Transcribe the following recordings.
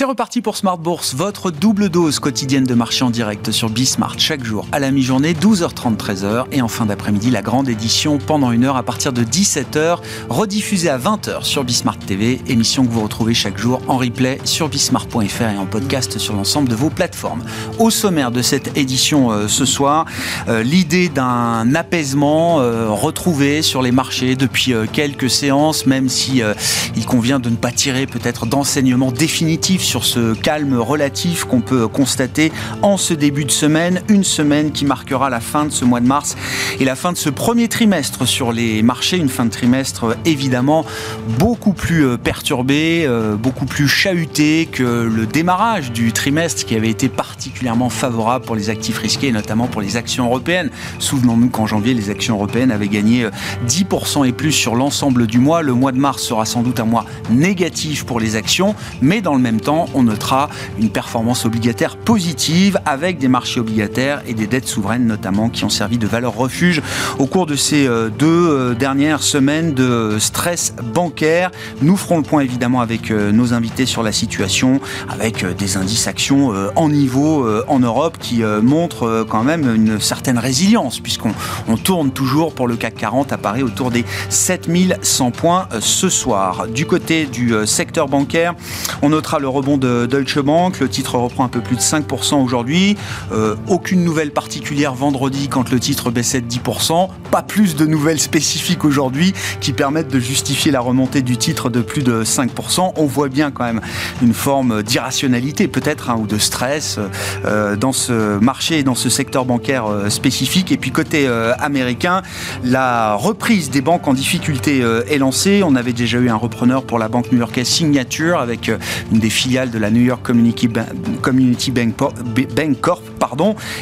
C'est reparti pour Smart Bourse, votre double dose quotidienne de marché en direct sur Bismart chaque jour à la mi-journée, 12h30, 13h et en fin d'après-midi, la grande édition pendant une heure à partir de 17h, rediffusée à 20h sur Bismart TV, émission que vous retrouvez chaque jour en replay sur bismart.fr et en podcast sur l'ensemble de vos plateformes. Au sommaire de cette édition euh, ce soir, euh, l'idée d'un apaisement euh, retrouvé sur les marchés depuis quelques séances, même si il convient de ne pas tirer peut-être d'enseignements définitifs sur ce calme relatif qu'on peut constater en ce début de semaine, une semaine qui marquera la fin de ce mois de mars et la fin de ce premier trimestre sur les marchés, une fin de trimestre évidemment beaucoup plus euh, perturbée, euh, beaucoup plus chahutée que le démarrage du trimestre qui avait été particulièrement favorable pour les actifs risqués et notamment pour les actions européennes. Souvenons-nous qu'en janvier, les actions européennes avaient gagné 10% euh, et plus sur l'ensemble du mois. Le mois de mars sera sans doute un mois négatif pour les actions, mais dans le même temps, on notera une performance obligataire positive avec des marchés obligataires et des dettes souveraines notamment qui ont servi de valeur refuge au cours de ces euh, deux euh, dernières semaines de stress bancaire. Nous ferons le point évidemment avec euh, nos invités sur la situation, avec des indices actions en niveau en Europe qui montrent quand même une certaine résilience puisqu'on on tourne toujours pour le CAC 40 à Paris autour des 7100 points ce soir. Du côté du secteur bancaire, on notera le rebond de Deutsche Bank. Le titre reprend un peu plus de 5% aujourd'hui. Euh, aucune nouvelle particulière vendredi quand le titre baissait de 10%. Pas plus de nouvelles spécifiques aujourd'hui qui permettent de justifier la remontée du titre de plus de 5%. On voit bien quand même une forme d'irrationalité peut-être hein, ou de stress euh, dans ce marché et dans ce secteur bancaire euh, spécifique. Et puis côté américain, la reprise des banques en difficulté est lancée. On avait déjà eu un repreneur pour la banque new-yorkaise Signature avec une des de la New York Community, Bank, Corp.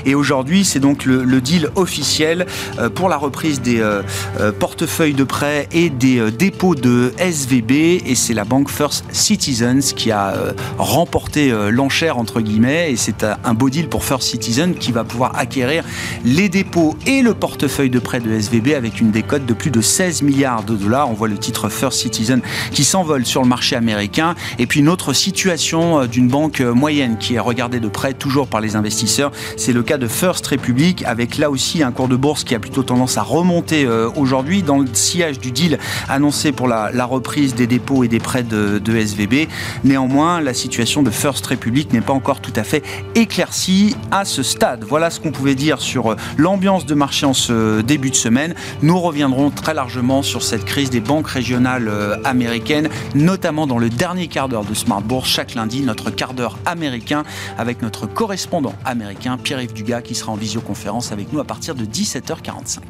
Et aujourd'hui, c'est donc le, deal officiel euh, pour la reprise des euh, euh, portefeuilles de prêts et des dépôts de SVB. Et c'est la banque First Citizens qui a remporté l'enchère, entre guillemets. Et c'est un beau deal pour First Citizens qui va pouvoir acquérir les dépôts et le portefeuille de prêts de SVB avec une décote de plus de 16 milliards de dollars. On voit le titre First Citizen qui s'envole sur le marché américain. Et puis une autre situation d'une banque moyenne qui est regardée de près toujours par les investisseurs. C'est le cas de First Republic avec là aussi un cours de bourse qui a plutôt tendance à remonter euh, aujourd'hui dans le sillage du deal annoncé pour la, reprise des dépôts et des prêts de, SVB. Néanmoins, la situation de First Republic n'est pas encore tout à fait éclaircie à ce stade. Voilà ce qu'on pouvait dire sur l'ambiance de marché en ce début de semaine. Nous reviendrons très largement sur cette crise des banques régionales américaines, notamment dans le dernier quart d'heure de Smart Bourse chaque lundi notre quart d'heure américain avec notre correspondant américain Pierre-Yves Dugas qui sera en visioconférence avec nous à partir de 17h45.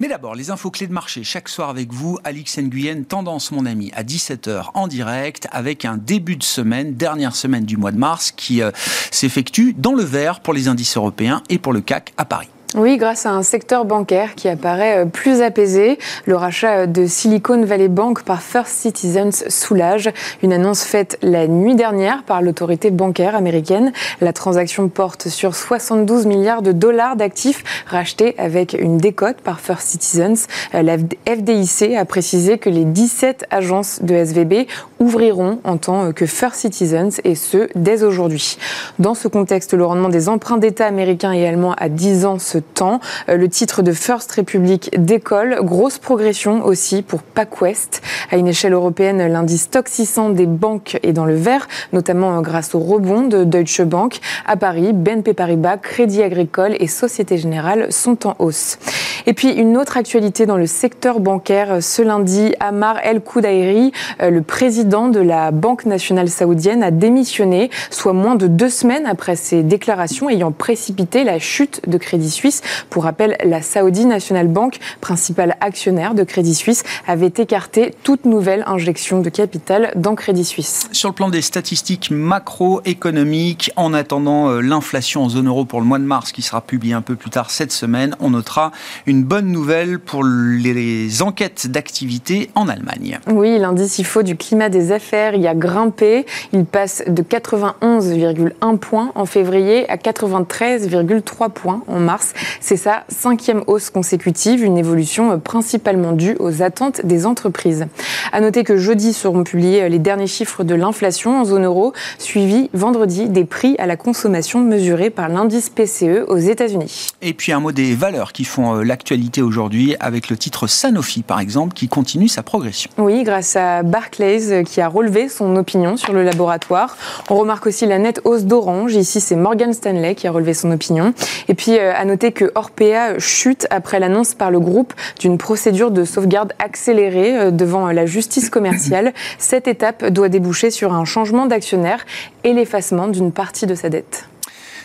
Mais d'abord, les infos clés de marché chaque soir avec vous, Alix Nguyen, Tendance mon ami, à 17h en direct, avec un début de semaine, dernière semaine du mois de mars, qui euh, s'effectue dans le vert pour les indices européens et pour le CAC à Paris. Oui, grâce à un secteur bancaire qui apparaît euh, plus apaisé. Le rachat de Silicon Valley Bank par First Citizens soulage. Une annonce faite la nuit dernière par l'autorité bancaire américaine. La transaction porte sur 72 milliards de dollars d'actifs rachetés avec une décote par First Citizens. Euh, la FDIC a précisé que les 17 agences de SVB ouvriront en tant que First Citizens et ce, dès aujourd'hui. Dans ce contexte, le rendement des emprunts d'État américains et allemands à 10 ans se temps. Euh, le titre de First Republic décolle. Grosse progression aussi pour PacWest. À une échelle européenne, l'indice stock 600 des banques est dans le vert, notamment euh, grâce au rebond de Deutsche Bank. À Paris, BNP Paribas, Crédit Agricole et Société Générale sont en hausse. Et puis une autre actualité dans le secteur bancaire. Ce lundi, Amar El Koudairi, euh, le président de la Banque nationale saoudienne, a démissionné, soit moins de deux semaines après ses déclarations ayant précipité la chute de Crédit Suisse Suisse. Pour rappel, la Saudi National Bank, principal actionnaire de Crédit Suisse, avait écarté toute nouvelle injection de capital dans Crédit Suisse. Sur le plan des statistiques macroéconomiques, en attendant euh, l'inflation en zone euro pour le mois de mars, qui sera publié un peu plus tard cette semaine, on notera une bonne nouvelle pour les enquêtes d'activité en Allemagne. Oui, l'indice IFO du climat des affaires y a grimpé. Il passe de 91,1 points en février à 93,3 points en mars. C'est sa cinquième hausse consécutive, une évolution principalement due aux attentes des entreprises. À noter que jeudi seront publiés les derniers chiffres de l'inflation en zone euro, suivi vendredi des prix à la consommation mesurés par l'indice PCE aux États-Unis. Et puis un mot des valeurs qui font euh, l'actualité aujourd'hui avec le titre Sanofi par exemple qui continue sa progression. Oui, grâce à Barclays euh, qui a relevé son opinion sur le laboratoire. On remarque aussi la nette hausse d'Orange. Ici, c'est Morgan Stanley qui a relevé son opinion. Et puis, euh, à noter que Orpea chute après l'annonce par le groupe d'une procédure de sauvegarde accélérée euh, devant la justice commerciale. Cette étape doit déboucher sur un changement d'actionnaire et l'effacement d'une partie de sa dette.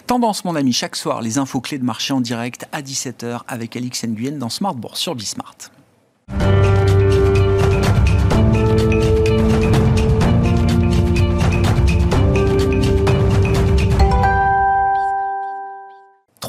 Tendance, mon ami, chaque soir, les infos clés de marché en direct à 17h avec Alix Nguyen dans Smart Bourse sur Bismart.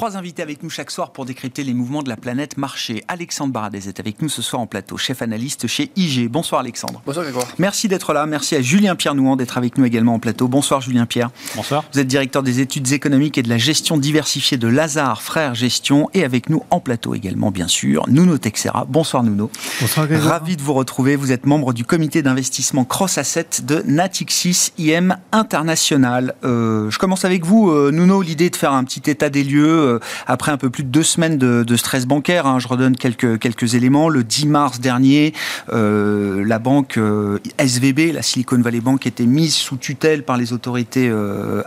Trois invités avec nous chaque soir pour décrypter les mouvements de la planète marché. Alexandre Baradez est avec nous ce soir en plateau, chef analyste chez IG. Bonsoir Alexandre. Bonsoir Grégoire. Merci d'être là. Merci à Julien Pierre Nouan d'être avec nous également en plateau. Bonsoir Julien Pierre. Bonsoir. Vous êtes directeur des études économiques et de la gestion diversifiée de Lazare Frères Gestion et avec nous en plateau également bien sûr Nuno Texera. Bonsoir Nuno. Bonsoir Grégoire. Ravi de vous retrouver. Vous êtes membre du comité d'investissement Cross Asset de Natixis IM International. Euh, je commence avec vous euh, Nuno, l'idée de faire un petit état des lieux euh, après un peu plus de deux semaines de, stress bancaire. Hein. Je redonne quelques, éléments. Le 10 mars dernier, euh, la banque euh, SVB, la Silicon Valley Bank, était mise sous tutelle par les autorités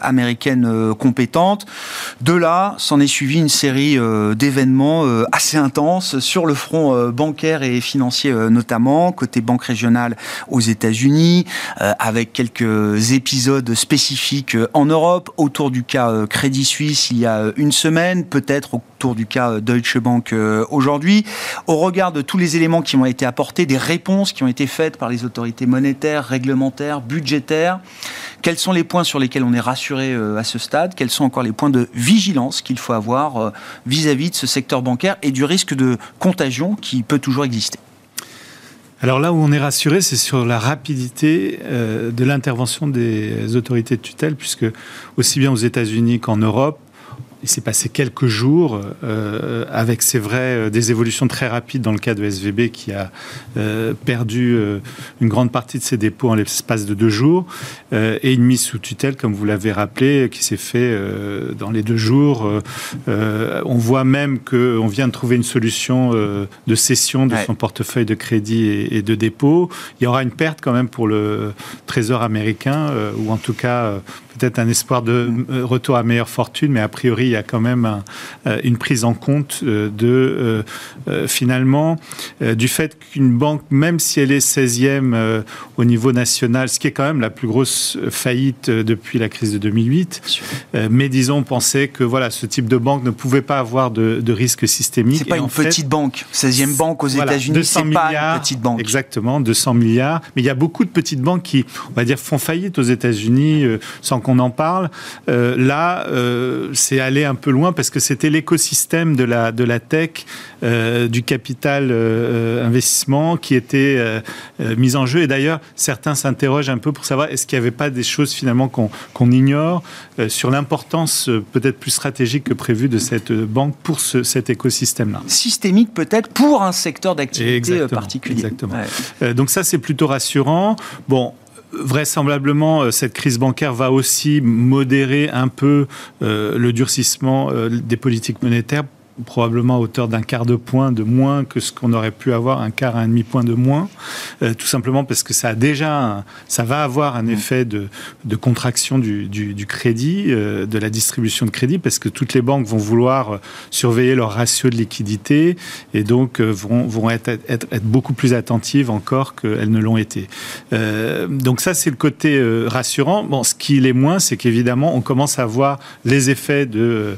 américaines compétentes. De là, s'en est suivi une série d'événements assez intenses sur le front bancaire et financier notamment, côté banque régionale aux États-Unis, avec quelques épisodes spécifiques en Europe, autour du cas Crédit Suisse il y a une semaine, peut-être autour du cas Deutsche Bank euh, aujourd'hui. Au regard de tous les éléments qui ont été apportés, des réponses qui ont été faites par les autorités monétaires, réglementaires, budgétaires, quels sont les points sur lesquels on est rassuré euh, à ce stade? Quels sont encore les points de vigilance qu'il faut avoir euh, vis-à-vis de ce secteur bancaire et du risque de contagion qui peut toujours exister? Alors là où on est rassuré, c'est sur la rapidité de l'intervention des autorités de tutelle, puisque aussi bien aux États-Unis qu'en Europe, il s'est passé quelques jours euh, avec, c'est vrai, euh, des évolutions très rapides dans le cas de SVB qui a euh, perdu une grande partie de ses dépôts en l'espace de deux jours et une mise sous tutelle, comme vous l'avez rappelé, qui s'est fait dans les deux jours. on voit même qu'on vient de trouver une solution de cession de son portefeuille de crédit et, et, de dépôt. Il y aura une perte quand même pour le Trésor américain, ou en tout cas peut-être un espoir de euh, retour à meilleure fortune, mais a priori, y a quand même euh, une prise en compte euh, de, finalement, du fait qu'une banque, même si elle est 16e au niveau national, ce qui est quand même la plus grosse faillite depuis la crise de 2008, mais disons, pensait que voilà, ce type de banque ne pouvait pas avoir de, de risque systémique. C'est pas une petite banque. 16e banque aux États-Unis, c'est pas une petite banque. Exactement, 200 milliards. Mais il y a beaucoup de petites banques qui, on va dire, font faillite aux États-Unis sans qu'on en parle. Euh, là, euh, c'est aller un peu loin parce que c'était l'écosystème de la, de la tech, euh, du capital investissement qui était mis en jeu. Et d'ailleurs, certains s'interrogent un peu pour savoir est-ce qu'il n'y avait pas des choses finalement qu'on ignore sur l'importance peut-être plus stratégique que prévu de cette banque pour cet écosystème-là. Systémique peut-être pour un secteur d'activité particulier. Exactement. donc ça, c'est plutôt rassurant. Bon, vraisemblablement, euh, cette crise bancaire va aussi modérer un peu euh, le durcissement euh, des politiques monétaires probablement à hauteur d'un quart de point de moins que ce qu'on aurait pu avoir, un quart, un demi point de moins, euh, tout simplement parce que ça a déjà, ça va avoir un effet de, de contraction du, du, du crédit, euh, de la distribution de crédit, parce que toutes les banques vont vouloir surveiller leur ratio de liquidité et donc euh, vont, vont être, être, être, beaucoup plus attentives encore qu'elles ne l'ont été. donc ça, c'est le côté rassurant. Bon, ce qui l'est moins, c'est qu'évidemment, on commence à voir les effets de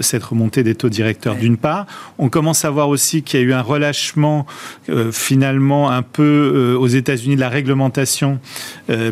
cette remontée des taux directs acteurs d'une part. On commence à voir aussi qu'il y a eu un relâchement finalement un peu aux États-Unis de la réglementation,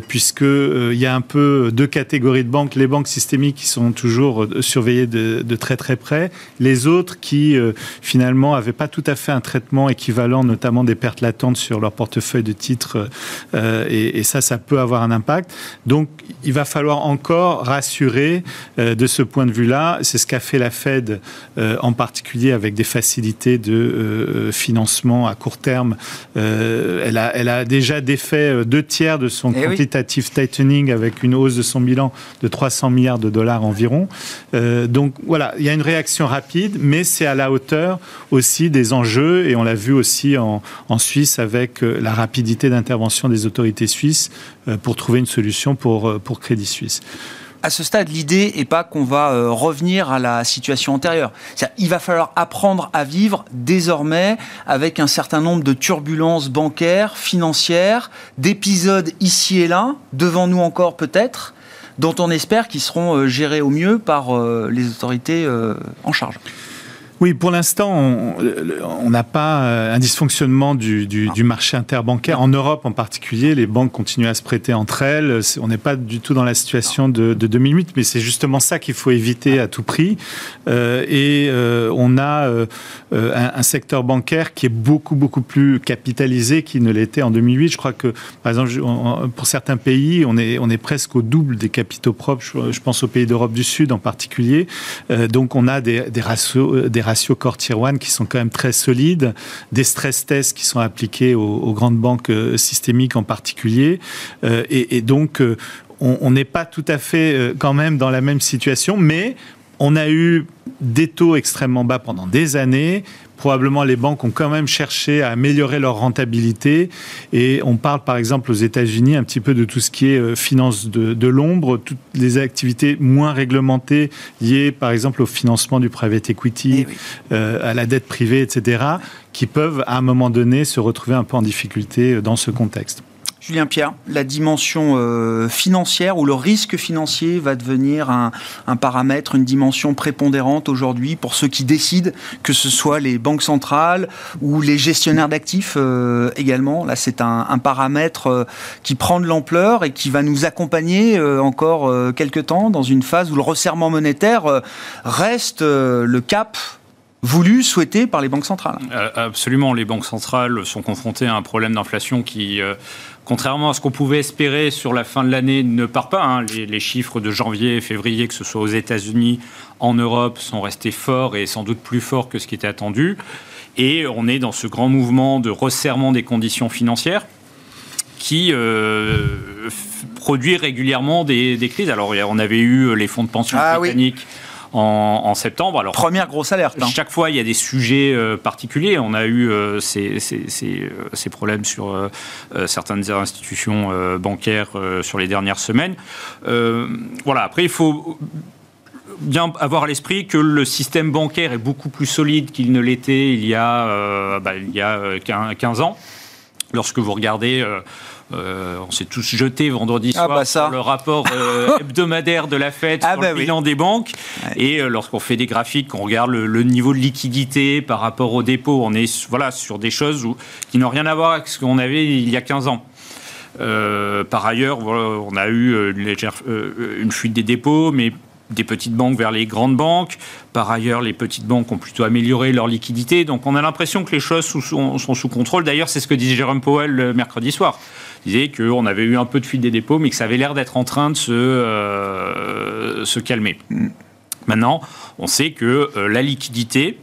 puisque il y a un peu deux catégories de banques les banques systémiques qui sont toujours surveillées de, de très très près, les autres qui finalement n'avaient pas tout à fait un traitement équivalent, notamment des pertes latentes sur leur portefeuille de titres, et, et ça, ça peut avoir un impact. Donc, il va falloir encore rassurer euh, de ce point de vue-là. C'est ce qu'a fait la Fed, euh, en particulier avec des facilités de euh, financement à court terme. elle, a, elle a déjà défait deux tiers de son eh quantitative tightening avec une hausse de son bilan de 300 milliards de dollars environ. donc voilà, il y a une réaction rapide, mais c'est à la hauteur aussi des enjeux, et on l'a vu aussi en, en Suisse avec la rapidité d'intervention des autorités suisses pour trouver une solution pour, pour Crédit Suisse à ce stade, l'idée n'est pas qu'on va euh, revenir à la situation antérieure. Il va falloir apprendre à vivre désormais avec un certain nombre de turbulences bancaires, financières, d'épisodes ici et là, devant nous encore peut-être, dont on espère qu'ils seront euh, gérés au mieux par euh, les autorités en charge. Oui, pour l'instant, on n'a pas euh, un dysfonctionnement du, marché interbancaire. En Europe en particulier, les banques continuent à se prêter entre elles. On n'est pas du tout dans la situation de, 2008, mais c'est justement ça qu'il faut éviter à tout prix. Euh, et euh, on a un, secteur bancaire qui est beaucoup, beaucoup plus capitalisé qu'il ne l'était en 2008. Je crois que, par exemple, pour certains pays, on est, on est presque au double des capitaux propres. Je, pense aux pays d'Europe du Sud en particulier. donc, on a des, des ratios... Des ratios core tier 1 qui sont quand même très solides, des stress tests qui sont appliqués aux, grandes banques euh, systémiques en particulier. Euh, et, donc, euh, on n'est pas tout à fait quand même dans la même situation, mais on a eu des taux extrêmement bas pendant des années probablement les banques ont quand même cherché à améliorer leur rentabilité. Et on parle par exemple aux États-Unis un petit peu de tout ce qui est euh, finance de, l'ombre, toutes les activités moins réglementées liées par exemple au financement du private equity, eh euh, à la dette privée, etc., qui peuvent à un moment donné se retrouver un peu en difficulté euh, dans ce contexte. Julien Pierre, la dimension euh, financière ou le risque financier va devenir un, paramètre, une dimension prépondérante aujourd'hui pour ceux qui décident, que ce soit les banques centrales ou les gestionnaires d'actifs euh, également. Là, c'est un, paramètre euh, qui prend de l'ampleur et qui va nous accompagner encore quelques temps dans une phase où le resserrement monétaire reste le cap voulu, souhaité par les banques centrales. Absolument, les banques centrales sont confrontées à un problème d'inflation qui contrairement à ce qu'on pouvait espérer sur la fin de l'année, ne part pas. Hein. Les, chiffres de janvier et février, que ce soit aux États-Unis, en Europe, sont restés forts et sans doute plus forts que ce qui était attendu. Et on est dans ce grand mouvement de resserrement des conditions financières qui euh, produit régulièrement des, crises. Alors, on avait eu les fonds de pension ah britanniques en, septembre. Alors, Première grosse alerte. Hein. Chaque fois, il y a des sujets euh, particuliers. On a eu euh, ces, ces, problèmes sur euh, certaines institutions bancaires sur les dernières semaines. voilà, après, il faut bien avoir à l'esprit que le système bancaire est beaucoup plus solide qu'il ne l'était il y a, bah, il y a 15 ans. Lorsque vous regardez euh, on s'est tous jetés vendredi ah, soir bah sur le rapport euh, hebdomadaire de la Fed ah sur le bah bilan des banques. Et euh, lorsqu'on fait des graphiques, qu'on regarde le, niveau de liquidité par rapport au dépôt, on est voilà, sur des choses qui n'ont rien à voir avec ce qu'on avait il y a 15 ans. par ailleurs, on a eu une, légère, une fuite des dépôts, mais des petites banques vers les grandes banques. Par ailleurs, les petites banques ont plutôt amélioré leur liquidité. Donc on a l'impression que les choses sont, sont sous contrôle. D'ailleurs, c'est ce que disait Jérôme Powell le mercredi soir disait qu'on avait eu un peu de fuite des dépôts, mais que ça avait l'air d'être en train de se, euh, se calmer. Mm. Maintenant, on sait que euh, la liquidité,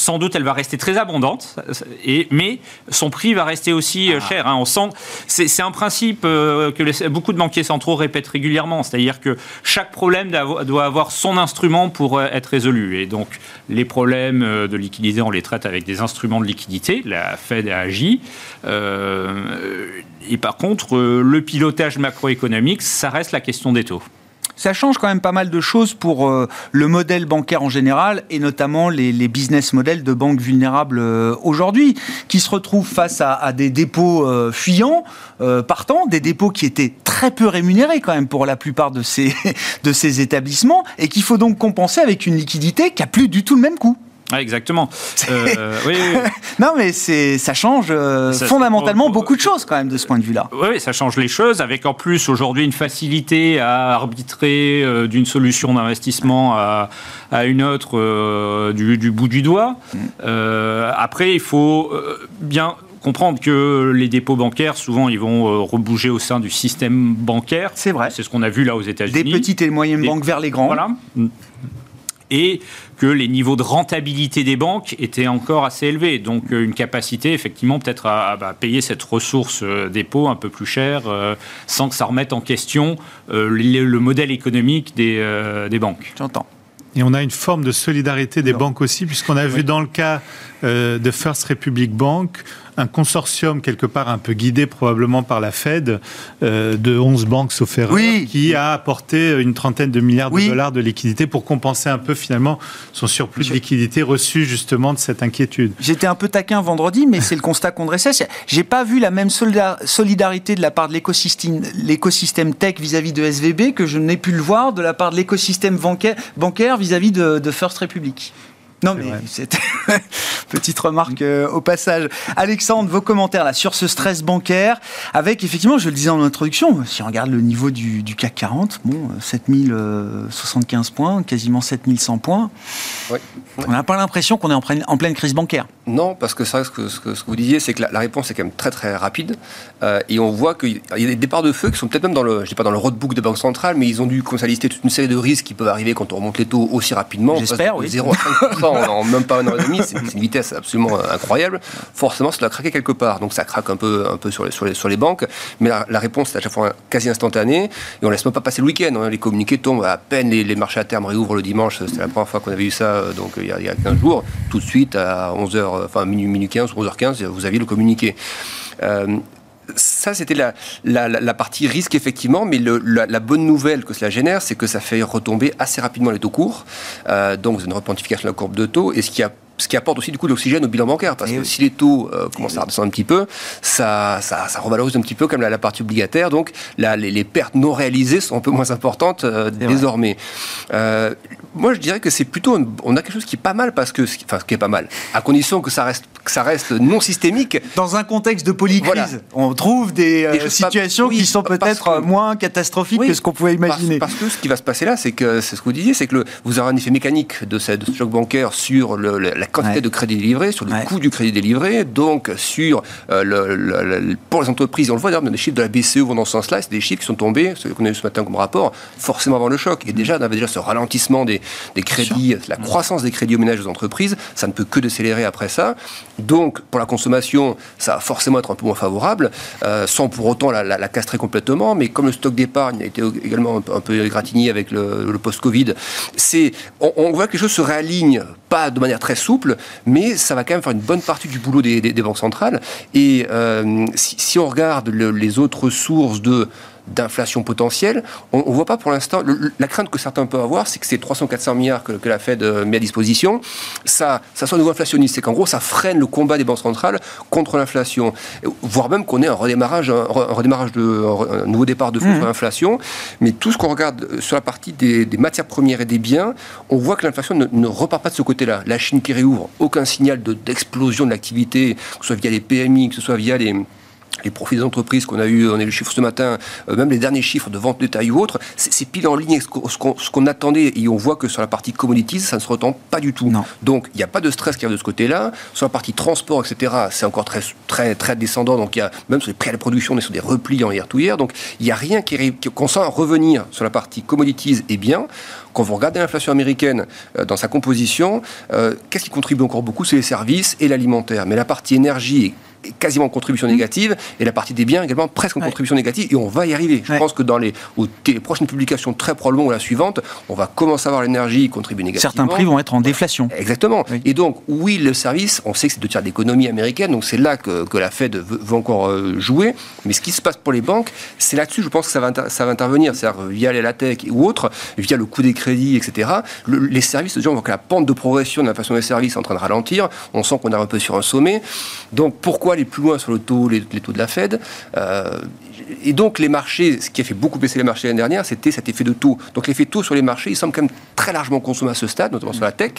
sans doute elle va rester très abondante, et, mais son prix va rester aussi euh, ah. cher. Hein. On sent, c'est un principe euh, que beaucoup de banquiers centraux répètent régulièrement, c'est-à-dire que chaque problème doit avoir son instrument pour euh, être résolu. Et donc les problèmes de liquidité, on les traite avec des instruments de liquidité. La Fed a agi. et par contre, le pilotage macroéconomique, ça reste la question des taux ça change quand même pas mal de choses pour euh, le modèle bancaire en général et notamment les, business models de banques vulnérables euh, aujourd'hui, qui se retrouvent face à, des dépôts euh, fuyants, partant, des dépôts qui étaient très peu rémunérés quand même pour la plupart de ces, de ces établissements et qu'il faut donc compenser avec une liquidité qui a plus du tout le même coût. Ah, exactement. Euh, oui, non, mais ça change euh, fondamentalement beaucoup de choses quand même de ce point de vue-là. Oui, ça change les choses, avec en plus aujourd'hui une facilité à arbitrer euh, d'une solution d'investissement à, une autre du, bout du doigt. Après, il faut bien comprendre que les dépôts bancaires, souvent, ils vont rebouger au sein du système bancaire. C'est vrai. C'est ce qu'on a vu là aux États-Unis. Des petites et moyennes banques vers les grands. Voilà et que les niveaux de rentabilité des banques étaient encore assez élevés. Donc euh, une capacité effectivement peut-être à, bah, payer cette ressource euh, dépôt un peu plus cher euh, sans que ça remette en question le, modèle économique des, des banques. J'entends. Et on a une forme de solidarité des banques aussi, puisqu'on a vu dans le cas de First Republic Bank un consortium quelque part un peu guidé probablement par la Fed euh, de 11 banques sauf erreur qui a apporté une trentaine de milliards de dollars de liquidités pour compenser un peu finalement son surplus de liquidité reçu justement de cette inquiétude. J'étais un peu taquin vendredi, mais c'est le constat qu'on dressait. J'ai pas vu la même solidarité de la part de l'écosystème tech vis-à-vis de SVB que je n'ai pu le voir de la part de l'écosystème bancaire vis-à-vis de, de First Republic. Non, mais c'était petite remarque euh, au passage. Alexandre, vos commentaires là sur ce stress bancaire, avec effectivement, je le disais en introduction, si on regarde le niveau du, CAC 40, bon, 7075 euh, points, quasiment 7100 points. On n'a pas l'impression qu'on est en pleine, en pleine, crise bancaire. Non, parce que ça, ce que, ce que, vous disiez, c'est que la, réponse est quand même très très rapide, euh, et on voit qu'il y a des départs de feu qui sont peut-être même dans le, je dis pas dans le roadbook de banque centrale, mais ils ont dû commencer à lister toute une série de risques qui peuvent arriver quand on remonte les taux aussi rapidement. J'espère, oui. 0 à 5% en, même pas un an et demi, c'est une vitesse absolument incroyable. Forcément, ça doit craquer quelque part. Donc ça craque un peu, sur, les, banques. Mais la, réponse est à chaque fois quasi instantanée. Et on laisse même pas passer le week-end. Hein. Les communiqués tombent à peine les, marchés à terme réouvrent le dimanche. C'était la première fois qu'on avait eu ça euh, donc, il, y a, il y a 15 jours. Tout de suite, à 11h, enfin minuit, minuit 15 ou 11h15, vous aviez le communiqué. Euh, ça, c'était la, partie risque, effectivement, mais la, bonne nouvelle que cela génère, c'est que ça fait retomber assez rapidement les taux courts. Euh, donc, vous avez une repentification de la courbe de taux. Et ce qui a ce qui apporte aussi du coup de l'oxygène au bilan bancaire, parce que si les taux euh, commencent à redescendre un petit peu, ça, ça, ça revalorise un petit peu comme la, partie obligataire, donc là, les, pertes non réalisées sont un peu moins importantes euh, désormais. Euh, moi, je dirais que c'est plutôt, on a quelque chose qui est pas mal parce que, enfin, qui est pas mal, à condition que ça reste, que ça reste non systémique. Dans un contexte de polycrise, on trouve des, situations qui sont peut-être moins catastrophiques que ce qu'on pouvait imaginer. Parce, que ce qui va se passer là, c'est que c'est ce que vous disiez, c'est que le, vous aurez un effet mécanique de, cette, de ce choc bancaire sur le, la quantité de crédit délivré, sur le coût du crédit délivré, donc sur euh, le, pour les entreprises. On le voit d'ailleurs les chiffres de la BCE vont dans ce sens-là, c'est des chiffres qui sont tombés, ce qu'on a eu ce matin comme rapport, forcément avant le choc. Et déjà, on avait déjà ce ralentissement des, des crédits, la croissance des crédits aux ménages aux entreprises, ça ne peut que décélérer après ça. Donc, pour la consommation, ça va forcément être un peu moins favorable, euh, sans pour autant la, castrer complètement. Mais comme le stock d'épargne a été également un peu, un peu égratigné avec le, post-Covid, c'est, on, on voit que les choses se réalignent, pas de manière très souple mais ça va quand même faire une bonne partie du boulot des, banques centrales. Et euh, si, on regarde les autres sources de d'inflation potentielle. On ne voit pas pour l'instant. La crainte que certains peuvent avoir, c'est que ces 300-400 milliards que, la Fed euh, met à disposition, ça, ça soit nouveau inflationniste. C'est qu'en gros, ça freine le combat des banques centrales contre l'inflation. Voire même qu'on ait un redémarrage, un, redémarrage de, un nouveau départ de fonds mmh. l'inflation. Mais tout ce qu'on regarde sur la partie des, matières premières et des biens, on voit que l'inflation ne, repart pas de ce côté-là. La Chine qui réouvre, aucun signal d'explosion de, l'activité, que ce soit via les PMI, que ce soit via les les profits des entreprises qu'on a eu, on a eu le chiffre ce matin, euh, même les derniers chiffres de vente de détail ou autre, c'est pile en ligne avec ce qu'on attendait et on voit que sur la partie commodities, ça ne se retend pas du tout. Donc il n'y a pas de stress qui arrive de ce côté-là. Sur la partie transport, etc., c'est encore très, très, très descendant. Donc il y a, même sur les prix à la production, on est sur des replis en hier to hier. Donc il n'y a rien qui qu'on sent revenir sur la partie commodities et bien. Quand vous regardez l'inflation américaine euh, dans sa composition, euh, qu'est-ce qui contribue encore beaucoup? C'est les services et l'alimentaire. Mais la partie énergie quasiment en contribution mmh. négative, et la partie des biens également presque en contribution négative, et on va y arriver. Je pense que dans les, prochaines publications, très probablement, ou la suivante, on va commencer à voir l'énergie contribuer négativement. Certains prix vont être en déflation. Exactement. Et donc, oui, le service, on sait que c'est deux tiers d'économie américaine, donc c'est là que, que, la Fed veut, encore euh, jouer, mais ce qui se passe pour les banques, c'est là-dessus, je pense que ça va, ça va intervenir, c'est-à-dire via les LATEC ou autres, via le coût des crédits, etc. les services, déjà, on voit que la pente de progression de l'inflation des services est en train de ralentir, on sent qu'on est un peu sur un sommet, donc pourquoi aller plus loin sur le taux, les, taux de la Fed. Et donc les marchés, ce qui a fait beaucoup baisser les marchés l'année dernière, c'était cet effet de taux. Donc l'effet taux sur les marchés, il semble quand même très largement consommé à ce stade, notamment sur la tech.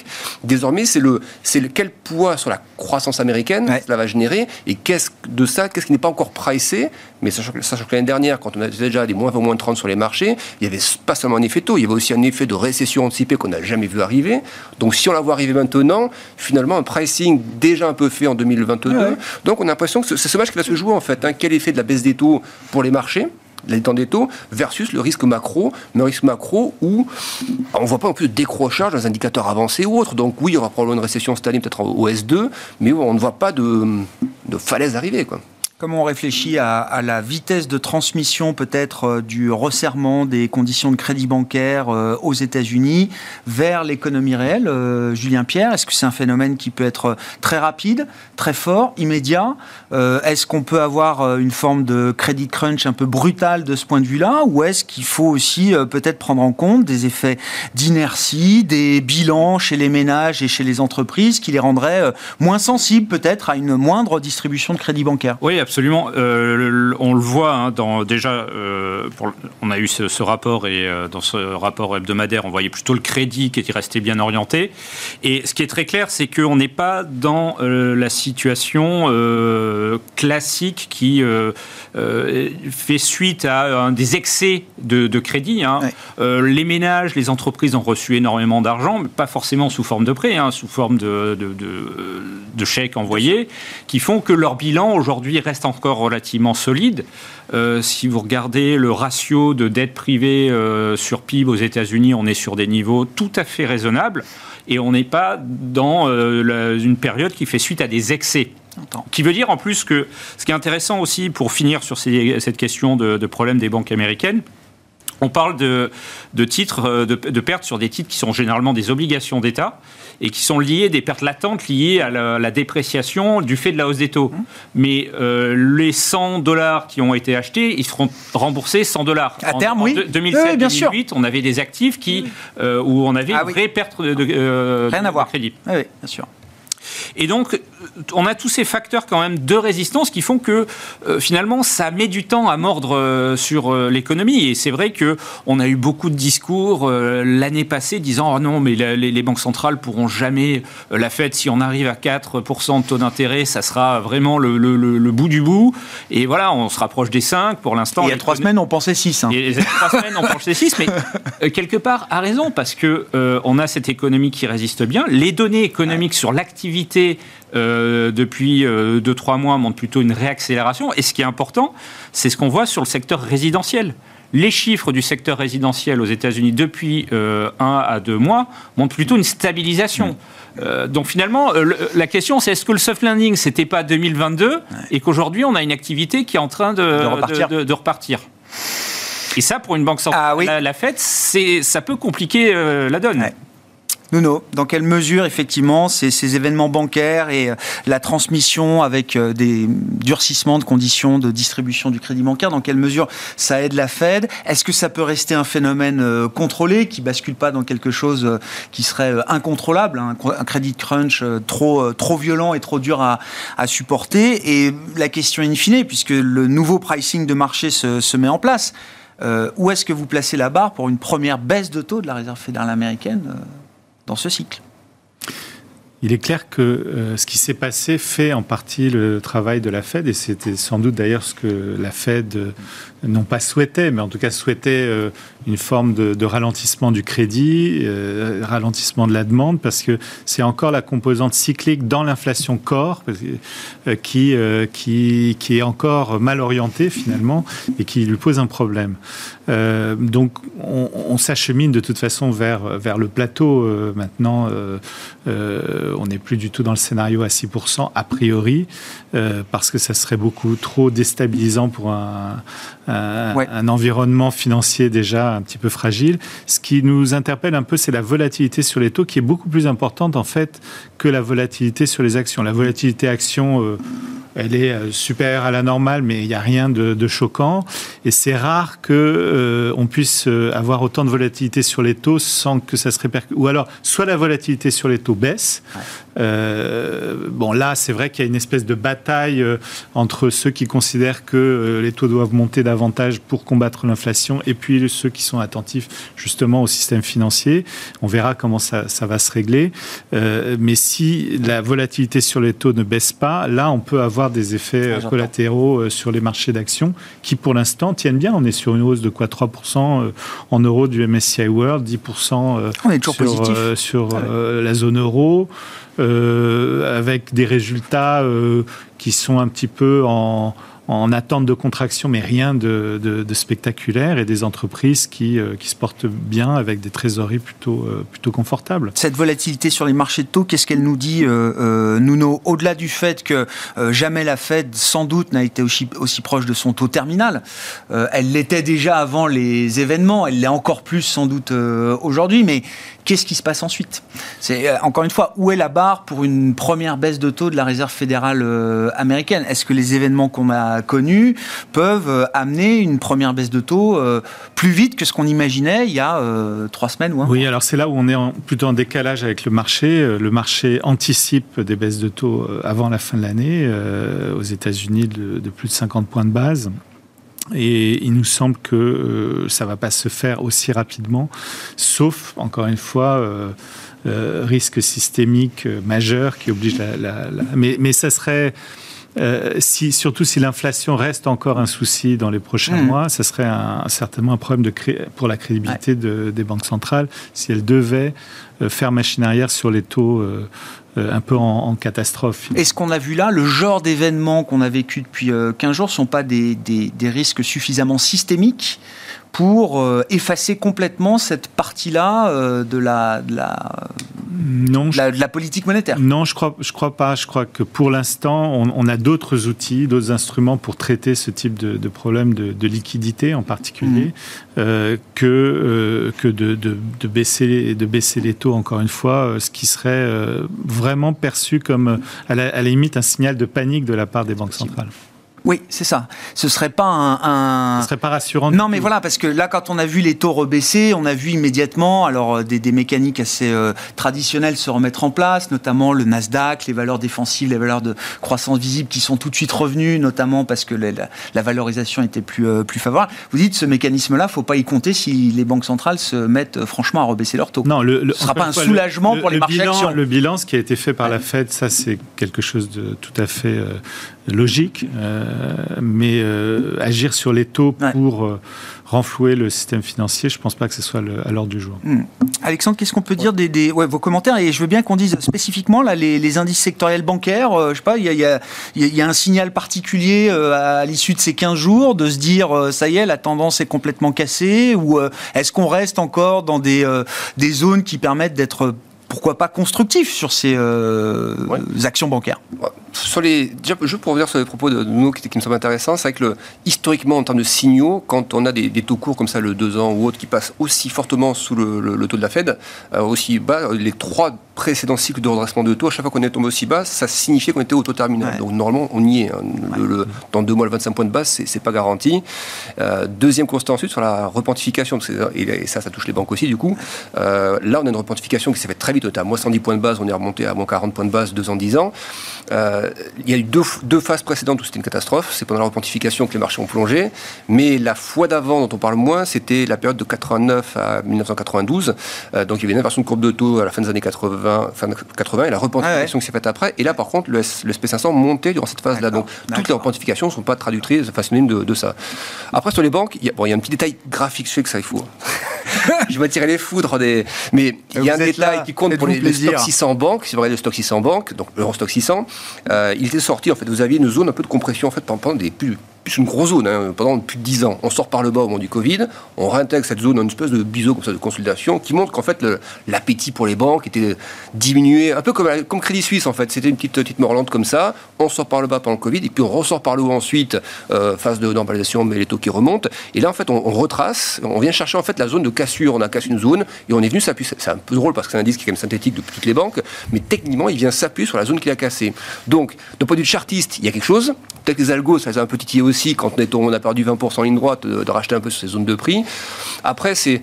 Désormais, c'est le, c'est le, quel poids sur la croissance américaine cela va générer, et qu'est-ce de ça, qu'est-ce qui n'est pas encore pricé, mais sachant que, que l'année dernière, quand on avait déjà des moins 20, moins 30 sur les marchés, il n'y avait pas seulement un effet taux, il y avait aussi un effet de récession anticipée qu'on n'a jamais vu arriver. Donc si on la voit arriver maintenant, finalement, un pricing déjà un peu fait en 2022. Donc on a l'impression que c'est ce match qui va se jouer en fait. Hein. Quel effet de la baisse des taux pour les marchés les temps des taux versus le risque macro, mais un risque macro où on ne voit pas non plus de décrochage dans les indicateurs avancés ou autres. Donc oui, il y aura probablement une récession cette peut-être au S2, mais on ne voit pas de, de falaise arriver. Quoi. Comment on réfléchit à, la vitesse de transmission peut-être euh, du resserrement des conditions de crédit bancaire euh, aux États-Unis vers l'économie réelle euh, Julien Pierre, est-ce que c'est un phénomène qui peut être très rapide, très fort, immédiat? Est-ce qu'on peut avoir une forme de crédit crunch un peu brutal de ce point de vue-là? Ou est-ce qu'il faut aussi peut-être prendre en compte des effets d'inertie, des bilans chez les ménages et chez les entreprises qui les rendraient moins sensibles peut-être à une moindre distribution de crédit bancaire? Euh, on le voit hein, dans, déjà, euh, on a eu ce, rapport et euh, dans ce rapport hebdomadaire, on voyait plutôt le crédit qui était resté bien orienté. Et ce qui est très clair, c'est qu'on n'est pas dans la situation classique qui fait suite à des excès de, crédit. Hein. les ménages, les entreprises ont reçu énormément d'argent, mais pas forcément sous forme de prêt, hein, sous forme de, de, de chèques envoyés, qui font que leur bilan aujourd'hui reste encore relativement solide. Euh, si vous regardez le ratio de dette privée euh, sur PIB aux États-Unis, on est sur des niveaux tout à fait raisonnables et on n'est pas dans euh, une période qui fait suite à des excès. Qui veut dire en plus que ce qui est intéressant aussi pour finir sur cette question de, de problème des banques américaines, on parle de, de titres, de, de, pertes sur des titres qui sont généralement des obligations d'État et qui sont liées, des pertes latentes liées à la, dépréciation du fait de la hausse des taux. Mmh. Mais euh, les 100 dollars qui ont été achetés, ils seront remboursés 100 dollars. À terme, oui. 2007-2008, on avait des actifs qui, euh, où on avait ah, une vraie perte de, euh, Rien à voir. crédit. Ah oui, bien sûr. Et donc, on a tous ces facteurs quand même de résistance qui font que euh, finalement, ça met du temps à mordre euh, sur euh, l'économie. Et c'est vrai que on a eu beaucoup de discours l'année passée disant oh non, mais les, banques centrales pourront jamais la Fed si on arrive à 4% de taux d'intérêt, ça sera vraiment le, bout du bout. Et voilà, on se rapproche des 5 pour l'instant. Il y a trois semaines, on pensait 6. Hein. Il y a trois semaines, on pensait 6, mais quelque part, a raison parce que on a cette économie qui résiste bien. Les données économiques sur l'activité euh, depuis 2-3 euh, mois montre plutôt une réaccélération. Et ce qui est important, c'est ce qu'on voit sur le secteur résidentiel. Les chiffres du secteur résidentiel aux États-Unis depuis 1 euh, à 2 mois montrent plutôt une stabilisation. donc finalement, la question c'est est-ce que le soft landing c'était pas 2022 et qu'aujourd'hui on a une activité qui est en train de, de, repartir. Et ça, pour une banque centrale, ah la, Fed, ça peut compliquer la donne. Nuno, dans quelle mesure, effectivement, ces, ces événements bancaires et euh, la transmission avec euh, des durcissements de conditions de distribution du crédit bancaire, dans quelle mesure ça aide la Fed? Est-ce que ça peut rester un phénomène euh, contrôlé qui bascule pas dans quelque chose qui serait incontrôlable, hein, un crédit crunch trop, trop violent et trop dur à, à supporter? Et la question in fine, puisque le nouveau pricing de marché se, se met en place, où est-ce que vous placez la barre pour une première baisse de taux de la Réserve fédérale américaine dans ce cycle. Il est clair que euh, ce qui s'est passé fait en partie le travail de la Fed, et c'était sans doute d'ailleurs ce que la Fed euh, non pas souhaitait, mais en tout cas souhaitait euh, une forme de, ralentissement du crédit, euh, ralentissement de la demande, parce que c'est encore la composante cyclique dans l'inflation corps euh, qui, qui, qui est encore mal orientée finalement et qui lui pose un problème. donc on, s'achemine de toute façon vers, vers le plateau maintenant. on n'est plus du tout dans le scénario à 6% a priori, parce que ça serait beaucoup trop déstabilisant pour un un, environnement financier déjà un petit peu fragile. Ce qui nous interpelle un peu, c'est la volatilité sur les taux qui est beaucoup plus importante en fait que la volatilité sur les actions. La volatilité action, euh, elle est euh, supérieure à la normale, mais il n'y a rien de, choquant. Et c'est rare que euh, on puisse avoir autant de volatilité sur les taux sans que ça se répercute. Ou alors, soit la volatilité sur les taux baisse, euh, bon, là, c'est vrai qu'il y a une espèce de bataille euh, entre ceux qui considèrent que euh, les taux doivent monter davantage pour combattre l'inflation, et puis ceux qui sont attentifs justement au système financier. On verra comment ça, ça va se régler. Euh, mais si la volatilité sur les taux ne baisse pas, là, on peut avoir des effets Ah, collatéraux euh, sur les marchés d'actions qui, pour l'instant, tiennent bien. On est sur une hausse de quoi 3% euh, en euros du MSCI World, 10% euh, On est toujours sur, euh, Ah ouais. euh, la zone euro, euh, avec des résultats euh, qui sont un petit peu en, en attente de contraction, mais rien de, spectaculaire, et des entreprises qui, euh, qui se portent bien avec des trésoreries plutôt, euh, plutôt confortables. Cette volatilité sur les marchés de taux, qu'est-ce qu'elle nous dit, euh, euh, Nuno Au-delà du fait que jamais la Fed, sans doute, n'a été aussi, aussi proche de son taux terminal, elle l'était déjà avant les événements, elle l'est encore plus sans doute aujourd'hui, mais qu'est-ce qui se passe ensuite? C'est encore une fois, où est la barre pour une première baisse de taux de la Réserve fédérale américaine? Est-ce que les événements qu'on a connus peuvent euh, amener une première baisse de taux euh, plus vite que ce qu'on imaginait il y a euh, trois semaines ou un Oui, alors c'est là où on est en- plutôt en décalage avec le marché. Le marché anticipe des baisses de taux avant la fin de l'année, aux États-Unis de, de plus de 50 points de base. Et il nous semble que euh, ça va pas se faire aussi rapidement, sauf, encore une fois, euh, euh, risque systémique majeur qui oblige la... la- la- Mais, mais ça serait... euh, si, surtout si l'inflation reste encore un souci dans les prochains Mhm. mois, ça serait un- certainement un problème de pour la crédibilité de- des banques centrales si elles devaient euh, faire machine arrière sur les taux euh, un peu en, en catastrophe. Et ce qu'on a vu là, le genre d'événements qu'on a vécu depuis euh, 15 jours, ne sont pas des, des- des risques suffisamment systémiques? Pour euh, effacer complètement cette partie-là euh, de, la, de, la, Non, de la- de la politique monétaire. Non, je crois, je crois pas. Je crois que pour l'instant, on, on a d'autres outils, d'autres instruments pour traiter ce type de, de problème de, de liquidité en particulier, Mhm. euh, que, euh, que de, baisser, de baisser les taux, encore une fois, ce qui serait euh, vraiment perçu comme, à la, à la limite, un signal de panique de la part des banques centrales. Oui, c'est ça. Ce serait pas un... un- Ce serait pas rassurant. Non, mais tout. voilà, parce que là, quand on a vu les taux rebaisser, on a vu immédiatement alors euh, des, des mécaniques assez euh, traditionnelles se remettre en place, notamment le Nasdaq, les valeurs défensives, les valeurs de croissance visible qui sont tout de suite revenues, notamment parce que la, la- la valorisation était plus, euh, plus favorable. Vous dites, ce mécanisme-là, faut pas y compter si les banques centrales se mettent euh, franchement à rebaisser leurs taux. Non, le, le- Ce sera pas un soulagement le- pour les le marchés bilan, actions. Le bilan, ce qui a été fait par la Fed, ça c'est quelque chose de tout à fait logique. euh, mais euh, agir sur les taux pour euh, renflouer le système financier, je pense pas que ce soit le- à l'ordre du jour. Alexandre, qu'est-ce qu'on peut dire des, des- ouais, vos commentaires? Et je veux bien qu'on dise spécifiquement là, les, les indices sectoriels bancaires. euh, je sais pas, il y a, y y un signal particulier euh, à l'issue de ces 15 jours de se dire euh, ça y est, la tendance est complètement cassée Ou est-ce qu'on reste encore dans des, des zones qui permettent d'être pourquoi pas constructifs sur ces euh, Ouais. actions bancaires? Sur les, déjà, juste pour revenir sur les propos de nous qui, qui me semblent intéressants, c'est vrai que le, historiquement, en termes de signaux, quand on a des, des taux courts comme ça, le 2 ans ou autre, qui passent aussi fortement sous le, le- le taux de la Fed, euh, aussi bas, les trois précédents cycles de redressement de taux, à chaque fois qu'on est tombé aussi bas, ça signifiait qu'on était au taux terminal. Ouais. Donc normalement, on y est. hein. Dans deux mois, le 25 points de base, c'est c'est pas garanti. Euh, deuxième constat ensuite sur la repentification, et, et ça, ça touche les banques aussi du coup. Euh, là, on a une repentification qui s'est faite très vite. On était à moins 110 points de base, on est remonté à moins 40 points de base deux ans, 10 ans. Euh, il y a eu deux, deux phases précédentes où c'était une catastrophe. C'est pendant la repentification que les marchés ont plongé. Mais la fois d'avant, dont on parle moins, c'était la période de 89 à 1992. Euh, donc il y avait une inversion de courbe de taux à la fin des années 80, fin de 80 et la repentification qui s'est faite après. Et là, par contre, le, S- le SP500 montait durant cette phase-là. Donc toutes les repentifications ne sont pas traductrices, enfin synonymes de, de ça. Après, sur les banques, il y a, bon, il y a un petit détail graphique, je sais que ça, il faut. je vais tirer les foudres des. Mais il y a un détail qui compte pour les, plaisir. stocks 600 banques. Si vous regardez le stock 600 banques, donc l'Eurostock 600, euh, il était sorti, en fait, vous aviez une zone un peu de compression, en fait, pendant des plus, plus une grosse zone, hein, pendant plus de 10 ans. On sort par le bas au moment du Covid, on réintègre cette zone, une espèce de biseau comme ça de consolidation, qui montre qu'en fait, l'appétit pour les banques était diminué, un peu comme, comme Crédit Suisse, en fait. C'était une petite, petite morlante comme ça. On sort par le bas pendant le Covid, et puis on ressort par le haut ensuite, euh, phase de normalisation, mais les taux qui remontent. Et là, en fait, on, on retrace, on vient chercher en fait la zone de cassure. On a cassé une zone, et on est venu s'appuyer. C'est un peu drôle parce que c'est un indice qui est quand même synthétique de toutes les banques, mais techniquement, il vient s'appuyer sur la zone qu'il a cassée. Donc, d'un point de vue chartiste, il y a quelque chose peut-être que les algos, ça les a un peu titillé aussi quand on a perdu 20% en ligne droite, de, racheter un peu sur ces zones de prix. Après, c'est,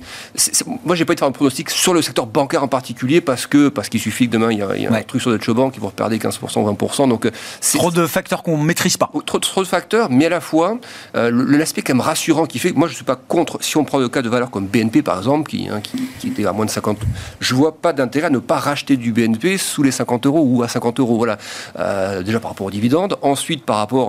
moi, j'ai pas été faire un pronostic sur le secteur bancaire en particulier parce que parce qu'il suffit que demain il y a, un truc sur Deutsche Bank qui vous perdre 15%, 20%. Donc, c'est trop de facteurs qu'on maîtrise pas. Trop, trop, de facteurs, mais à la fois l'aspect quand même rassurant qui fait que moi je suis pas contre. Si on prend le cas de valeurs comme BNP par exemple, qui, hein, qui, qui était à moins de 50, je vois pas d'intérêt à ne pas racheter du BNP sous les 50 euros ou à 50 euros. Voilà. Euh, déjà par rapport aux dividendes. Ensuite, par rapport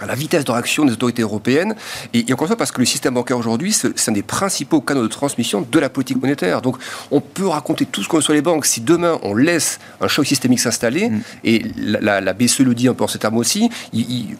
à la vitesse de réaction des autorités européennes. Et, encore une fois, parce que le système bancaire aujourd'hui, c'est un des principaux canaux de transmission de la politique monétaire. Donc, on peut raconter tout ce qu'on veut sur les banques. Si demain, on laisse un choc systémique s'installer, mm. et la, la, BCE le dit un peu en ces termes aussi, il,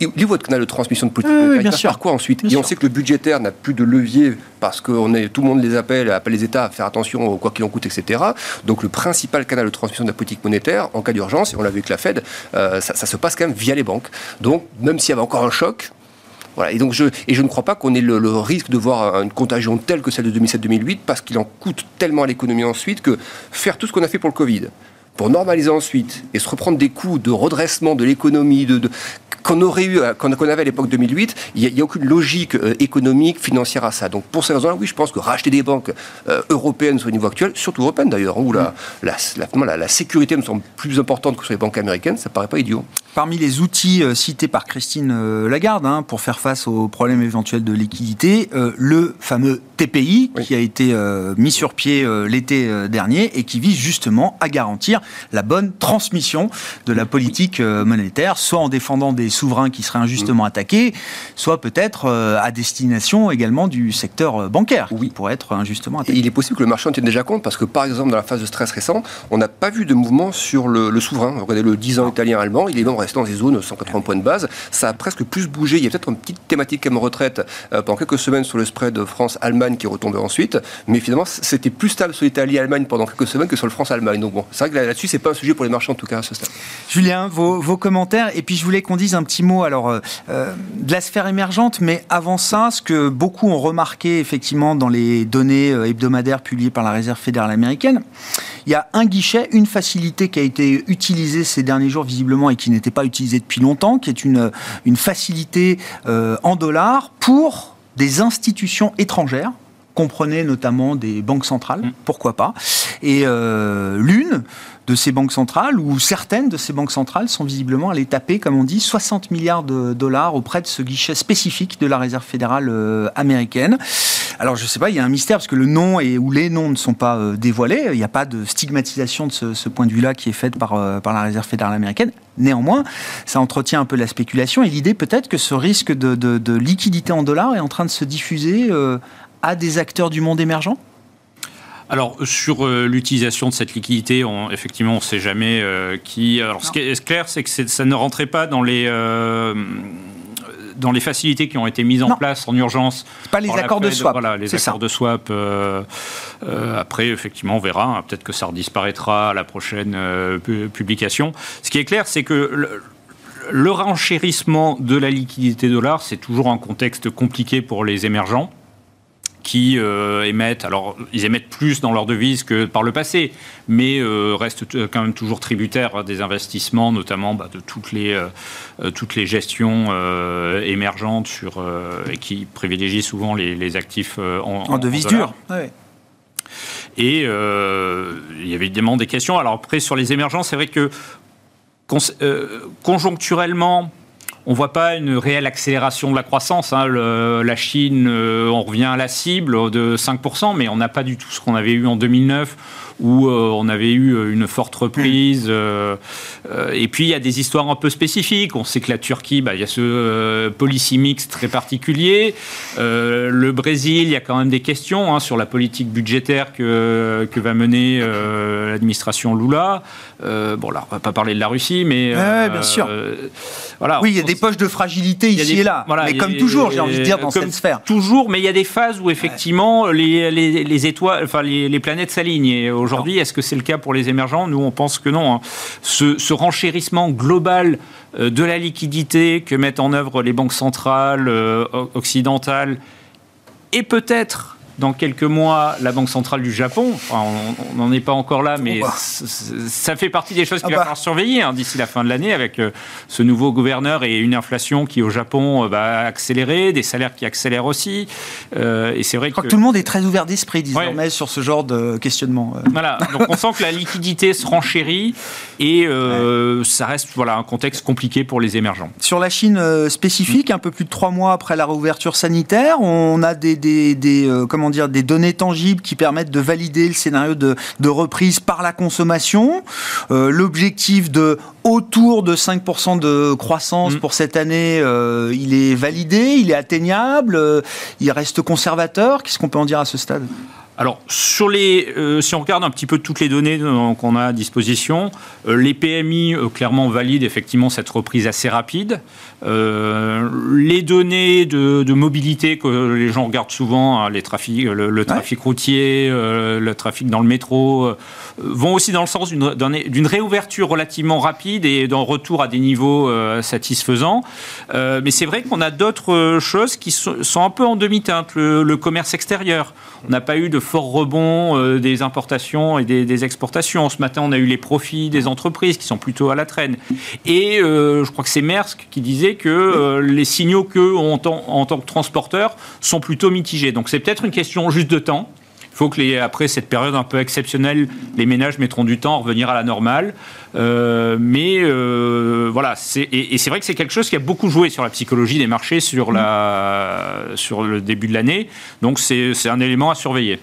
il, votre canal de transmission de politique monétaire. bien sûr. Par quoi ensuite Et on sait que le budgétaire n'a plus de levier parce que est, tout le monde les appelle, appelle les États à faire attention, quoi qu'il en coûte, etc. Donc, le principal canal de transmission de la politique monétaire, en cas d'urgence, et on l'a vu avec la Fed, euh, ça, ça se passe quand même via les banques. Donc, même s'il y avait encore un choc, voilà, et donc je, et je ne crois pas qu'on ait le, risque de voir une contagion telle que celle de 2007-2008 parce qu'il en coûte tellement à l'économie ensuite que faire tout ce qu'on a fait pour le Covid, pour normaliser ensuite et se reprendre des coûts de redressement de l'économie, de, qu'on aurait eu, qu'on avait à l'époque 2008, il n'y a, aucune logique euh, économique, financière à ça. Donc pour ces raisons-là, oui, je pense que racheter des banques euh, européennes sur le niveau actuel, surtout européennes d'ailleurs, où la, mm. la, la, sécurité me semble plus importante que sur les banques américaines, ça paraît pas idiot. Parmi les outils cités par Christine Lagarde hein, pour faire face aux problèmes éventuels de liquidité, le fameux TPI qui a été mis sur pied l'été dernier et qui vise justement à garantir la bonne transmission de la politique monétaire, soit en défendant des souverains qui seraient injustement attaqués, soit peut-être euh, à destination également du secteur euh, bancaire, oui. qui pourrait être injustement attaqué. il est possible que le marché en tienne déjà compte, parce que par exemple, dans la phase de stress récent, on n'a pas vu de mouvement sur le, souverain. Regardez le 10 ans italien-allemand, il est même resté dans des zones 180 points de base. Ça a presque plus bougé. Il y a peut-être une petite thématique comme retraite euh, pendant quelques semaines sur le spread France-Allemagne qui est retombé ensuite. Mais finalement, c'était plus stable sur l'Italie-Allemagne pendant quelques semaines que sur le France-Allemagne. Donc bon, c'est vrai que là-dessus, c'est pas un sujet pour les marchés en tout cas à ce stade. Julien, vos, vos commentaires. Et puis je voulais qu'on dise un petit mot alors euh, euh, de la sphère émergente, mais avant ça, ce que beaucoup ont remarqué effectivement dans les données hebdomadaires publiées par la Réserve fédérale américaine, il y a un guichet, une facilité qui a été utilisée ces derniers jours visiblement et qui n'était pas utilisée depuis longtemps, qui est une, une facilité en dollars pour des institutions étrangères comprenez notamment des banques centrales, mm. pourquoi pas. Et l'une de ces banques centrales, ou certaines de ces banques centrales sont visiblement allées taper, comme on dit, 60 milliards de dollars auprès de ce guichet spécifique de la Réserve fédérale euh, américaine. Alors je ne sais pas, il y a un mystère parce que le nom et ou les noms ne sont pas euh, dévoilés. Il n'y a pas de stigmatisation de ce, point de vue-là qui est faite par, euh, par la Réserve fédérale américaine. Néanmoins, ça entretient un peu la spéculation et l'idée peut-être que ce risque de, liquidité en dollars est en train de se diffuser à des acteurs du monde émergent? Alors sur euh, l'utilisation de cette liquidité, on, effectivement, on ne sait jamais euh, qui. Alors ce qui est clair, c'est que ça ne rentrait pas dans les euh, dans les facilités qui ont été mises en place en urgence. Pas les accords de swap. Voilà, les accords de swap. après, effectivement, on verra. Hein, peut-être que ça redisparaîtra à la prochaine publication. Ce qui est clair, c'est que le, le renchérissement de la liquidité dollar, c'est toujours un contexte compliqué pour les émergents qui euh, émettent, alors ils émettent plus dans leur devise que par le passé, mais euh, restent quand même toujours tributaires des investissements, notamment bah, de toutes les, euh, toutes les gestions émergentes sur, et qui privilégient souvent les, actifs en, en, devise dure. Et il y avait évidemment des questions. Alors après, sur les émergents, c'est vrai que conjoncturellement, on ne voit pas une réelle accélération de la croissance. Hein. la Chine, euh, on revient à la cible de 5%, mais on n'a pas du tout ce qu'on avait eu en 2009 où euh, on avait eu euh, une forte reprise. Euh, et puis il y a des histoires un peu spécifiques. On sait que la Turquie, bah, il y a ce policy mix très particulier. le Brésil, il y a quand même des questions hein, sur la politique budgétaire que, que va mener l'administration Lula. bon là, on va pas parler de la Russie, mais bien sûr. voilà. Oui, il y a des poches de fragilité ici et là. mais comme toujours, j'ai envie de dire dans cette sphère. Toujours, mais il y a des phases où effectivement les, les, étoiles, enfin les, les planètes s'alignent. Aujourd'hui, est-ce que c'est le cas pour les émergents? Nous, on pense que non. Hein. Ce, renchérissement global euh, de la liquidité que mettent en œuvre les banques centrales euh, occidentales et peut-être dans quelques mois la Banque centrale du Japon. on n'en est pas encore là, mais ça fait partie des choses qu'il ah va bah. falloir surveiller hein, d'ici la fin de l'année avec euh, ce nouveau gouverneur et une inflation qui au Japon euh, va accélérer, des salaires qui accélèrent aussi. Euh, et c'est vrai Je crois que... tout le monde est très ouvert d'esprit désormais sur ce genre de questionnement. Voilà, donc on sent que la liquidité se renchérit et ça reste voilà, un contexte compliqué pour les émergents. Sur la Chine spécifique, un peu plus de trois mois après la réouverture sanitaire, on a des, des, des comment dire, des données tangibles qui permettent de valider le scénario de, de reprise par la consommation. L'objectif de autour de 5% de croissance mm. pour cette année, euh, il est validé, il est atteignable, euh, il reste conservateur. Qu'est-ce qu'on peut en dire à ce stade? Alors, sur les, euh, si on regarde un petit peu toutes les données qu'on a à disposition, les PMI clairement valident effectivement cette reprise assez rapide. les données de, mobilité que les gens regardent souvent, hein, les trafics, le, trafic routier, le trafic dans le métro, vont aussi dans le sens d'une réouverture relativement rapide et d'un retour à des niveaux euh, satisfaisants. Euh, mais c'est vrai qu'on a d'autres choses qui sont, un peu en demi-teinte. Le, commerce extérieur. On n'a pas eu de fort rebond euh, des importations et des, exportations. Ce matin, on a eu les profits des entreprises qui sont plutôt à la traîne. Et je crois que c'est Maersk qui disait que les signaux qu'eux ont en tant que transporteurs sont plutôt mitigés. Donc c'est peut-être une question juste de temps. Il faut que, après cette période un peu exceptionnelle, les ménages mettront du temps à revenir à la normale. Euh, mais euh, voilà, et, c'est vrai que c'est quelque chose qui a beaucoup joué sur la psychologie des marchés sur le début de l'année. Donc c'est un élément à surveiller.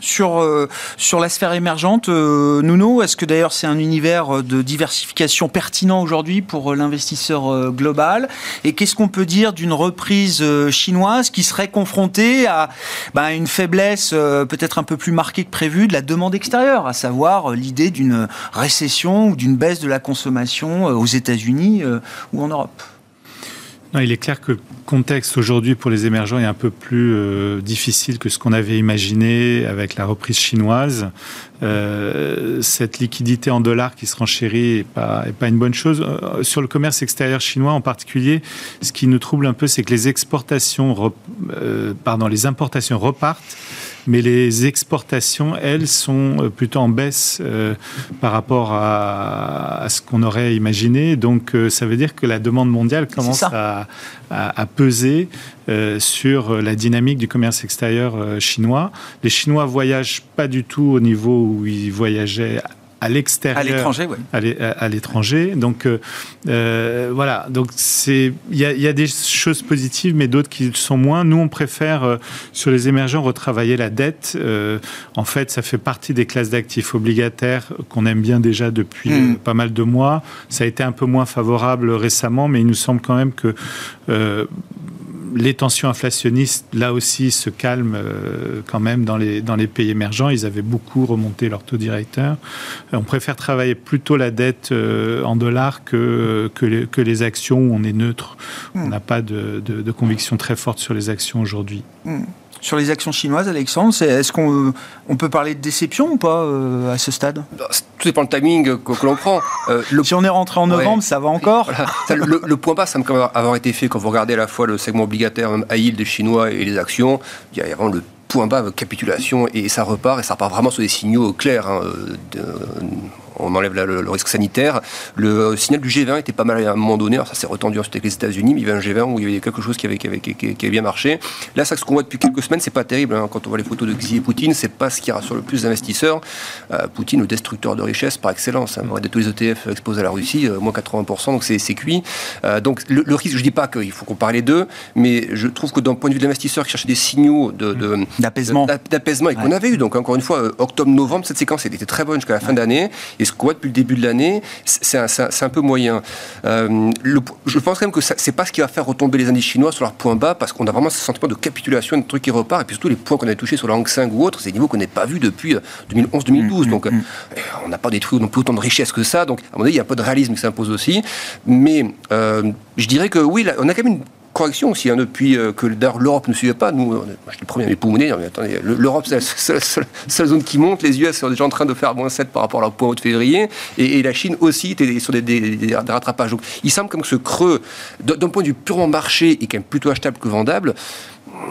Sur, euh, sur la sphère émergente, euh, Nuno, est-ce que d'ailleurs c'est un univers de diversification pertinent aujourd'hui pour euh, l'investisseur global? Et qu'est-ce qu'on peut dire d'une reprise chinoise qui serait confrontée à bah, une faiblesse peut-être un peu plus marquée que prévu de la demande extérieure, à savoir l'idée d'une récession ou d'une baisse de la consommation aux États-Unis ou en Europe? Non, il est clair que le contexte aujourd'hui pour les émergents est un peu plus euh, difficile que ce qu'on avait imaginé avec la reprise chinoise. Euh, cette liquidité en dollars qui se renchérit n'est pas, est pas une bonne chose. Euh, sur le commerce extérieur chinois en particulier, ce qui nous trouble un peu, c'est que les exportations, pardon, les importations repartent mais les exportations, elles, sont euh, plutôt en baisse euh, par rapport à, ce qu'on aurait imaginé. Donc, euh, ça veut dire que la demande mondiale commence à, peser sur la dynamique du commerce extérieur chinois. Les Chinois voyagent pas du tout au niveau où ils voyageaient à l'extérieur, à l'étranger, oui. À l'étranger. Donc euh, euh, voilà, donc c'est il y, y, a des choses positives, mais d'autres qui sont moins. Nous, on préfère euh, sur les émergents retravailler la dette. en fait, ça fait partie des classes d'actifs obligataires qu'on aime bien déjà depuis hmm. pas mal de mois. Ça a été un peu moins favorable récemment, mais il nous semble quand même que les tensions inflationnistes, là aussi, se calment euh, quand même dans les, dans les pays émergents. Ils avaient beaucoup remonté leur taux directeur. On préfère travailler plutôt la dette euh, en dollars que, que les, que, les, actions où on est neutre. On hmm. n'a pas de, de, conviction très forte sur les actions aujourd'hui. Hmm. Sur les actions chinoises, Alexandre, est-ce qu'on on peut parler de déception ou pas euh, à ce stade? Bah, Tout dépend le timing que, l'on prend. Euh, si on est rentré en novembre, ça va encore? Le, point bas semble avoir été fait quand vous regardez à la fois le segment obligataire à yield des Chinois et les actions. Il y a vraiment le point bas, capitulation, et ça repart, et ça repart vraiment sur des signaux clairs. Hein, de, on enlève le, risque sanitaire. Le signal du G20 était pas mal à un moment donné, alors ça s'est retendu ensuite avec les États-Unis, mais il y avait un G20 où il y avait quelque chose qui avait, qui avait, qui avait bien marché. Là, ça, ce qu'on voit depuis quelques semaines, c'est pas terrible. Hein. Quand on voit les photos de Xi et Poutine, c'est pas ce qui rassure le plus d'investisseurs. Euh, Poutine, le destructeur de richesse par excellence. Hein. de tous les ETF exposés à la Russie, euh, moins 80%, donc c'est cuit. Euh, donc le, risque, je dis pas qu'il faut qu'on parle les deux, mais je trouve que d'un point de vue de l'investisseur qui cherchait des signaux d'apaisement de, d'apaisement et qu'on avait eu, donc encore une fois, octobre-novembre, cette séquence était très bonne jusqu'à la fin d'année. Et ce qu'on voit depuis le début de l'année, c'est un, peu moyen. Euh, je pense quand même que c'est pas ce qui va faire retomber les indices chinois sur leur point bas, parce qu'on a vraiment ce sentiment de capitulation, de trucs qui repart, et puis surtout les points qu'on a touchés sur la Hang Seng ou autre, c'est des niveaux qu'on n'a pas vus depuis 2011-2012. Euh, mmh, mmh, donc, mmh. Euh, on n'a pas détruit non plus autant de richesses que ça. Donc, à un moment donné, il y a un peu de réalisme qui s'impose aussi. Mais je dirais que oui, on a quand même une correction aussi, hein, depuis euh, que l'Europe ne suivait pas. Nous, je suis le premier à m'époumoner. L'Europe, c'est la seule, zone qui monte. Les US sont déjà en train de faire moins 7 par rapport à leur point haut de février. Et, la Chine aussi était sur des, rattrapages. Donc, il semble comme que ce creux, d'un point de vue purement marché, est quand même plutôt achetable que vendable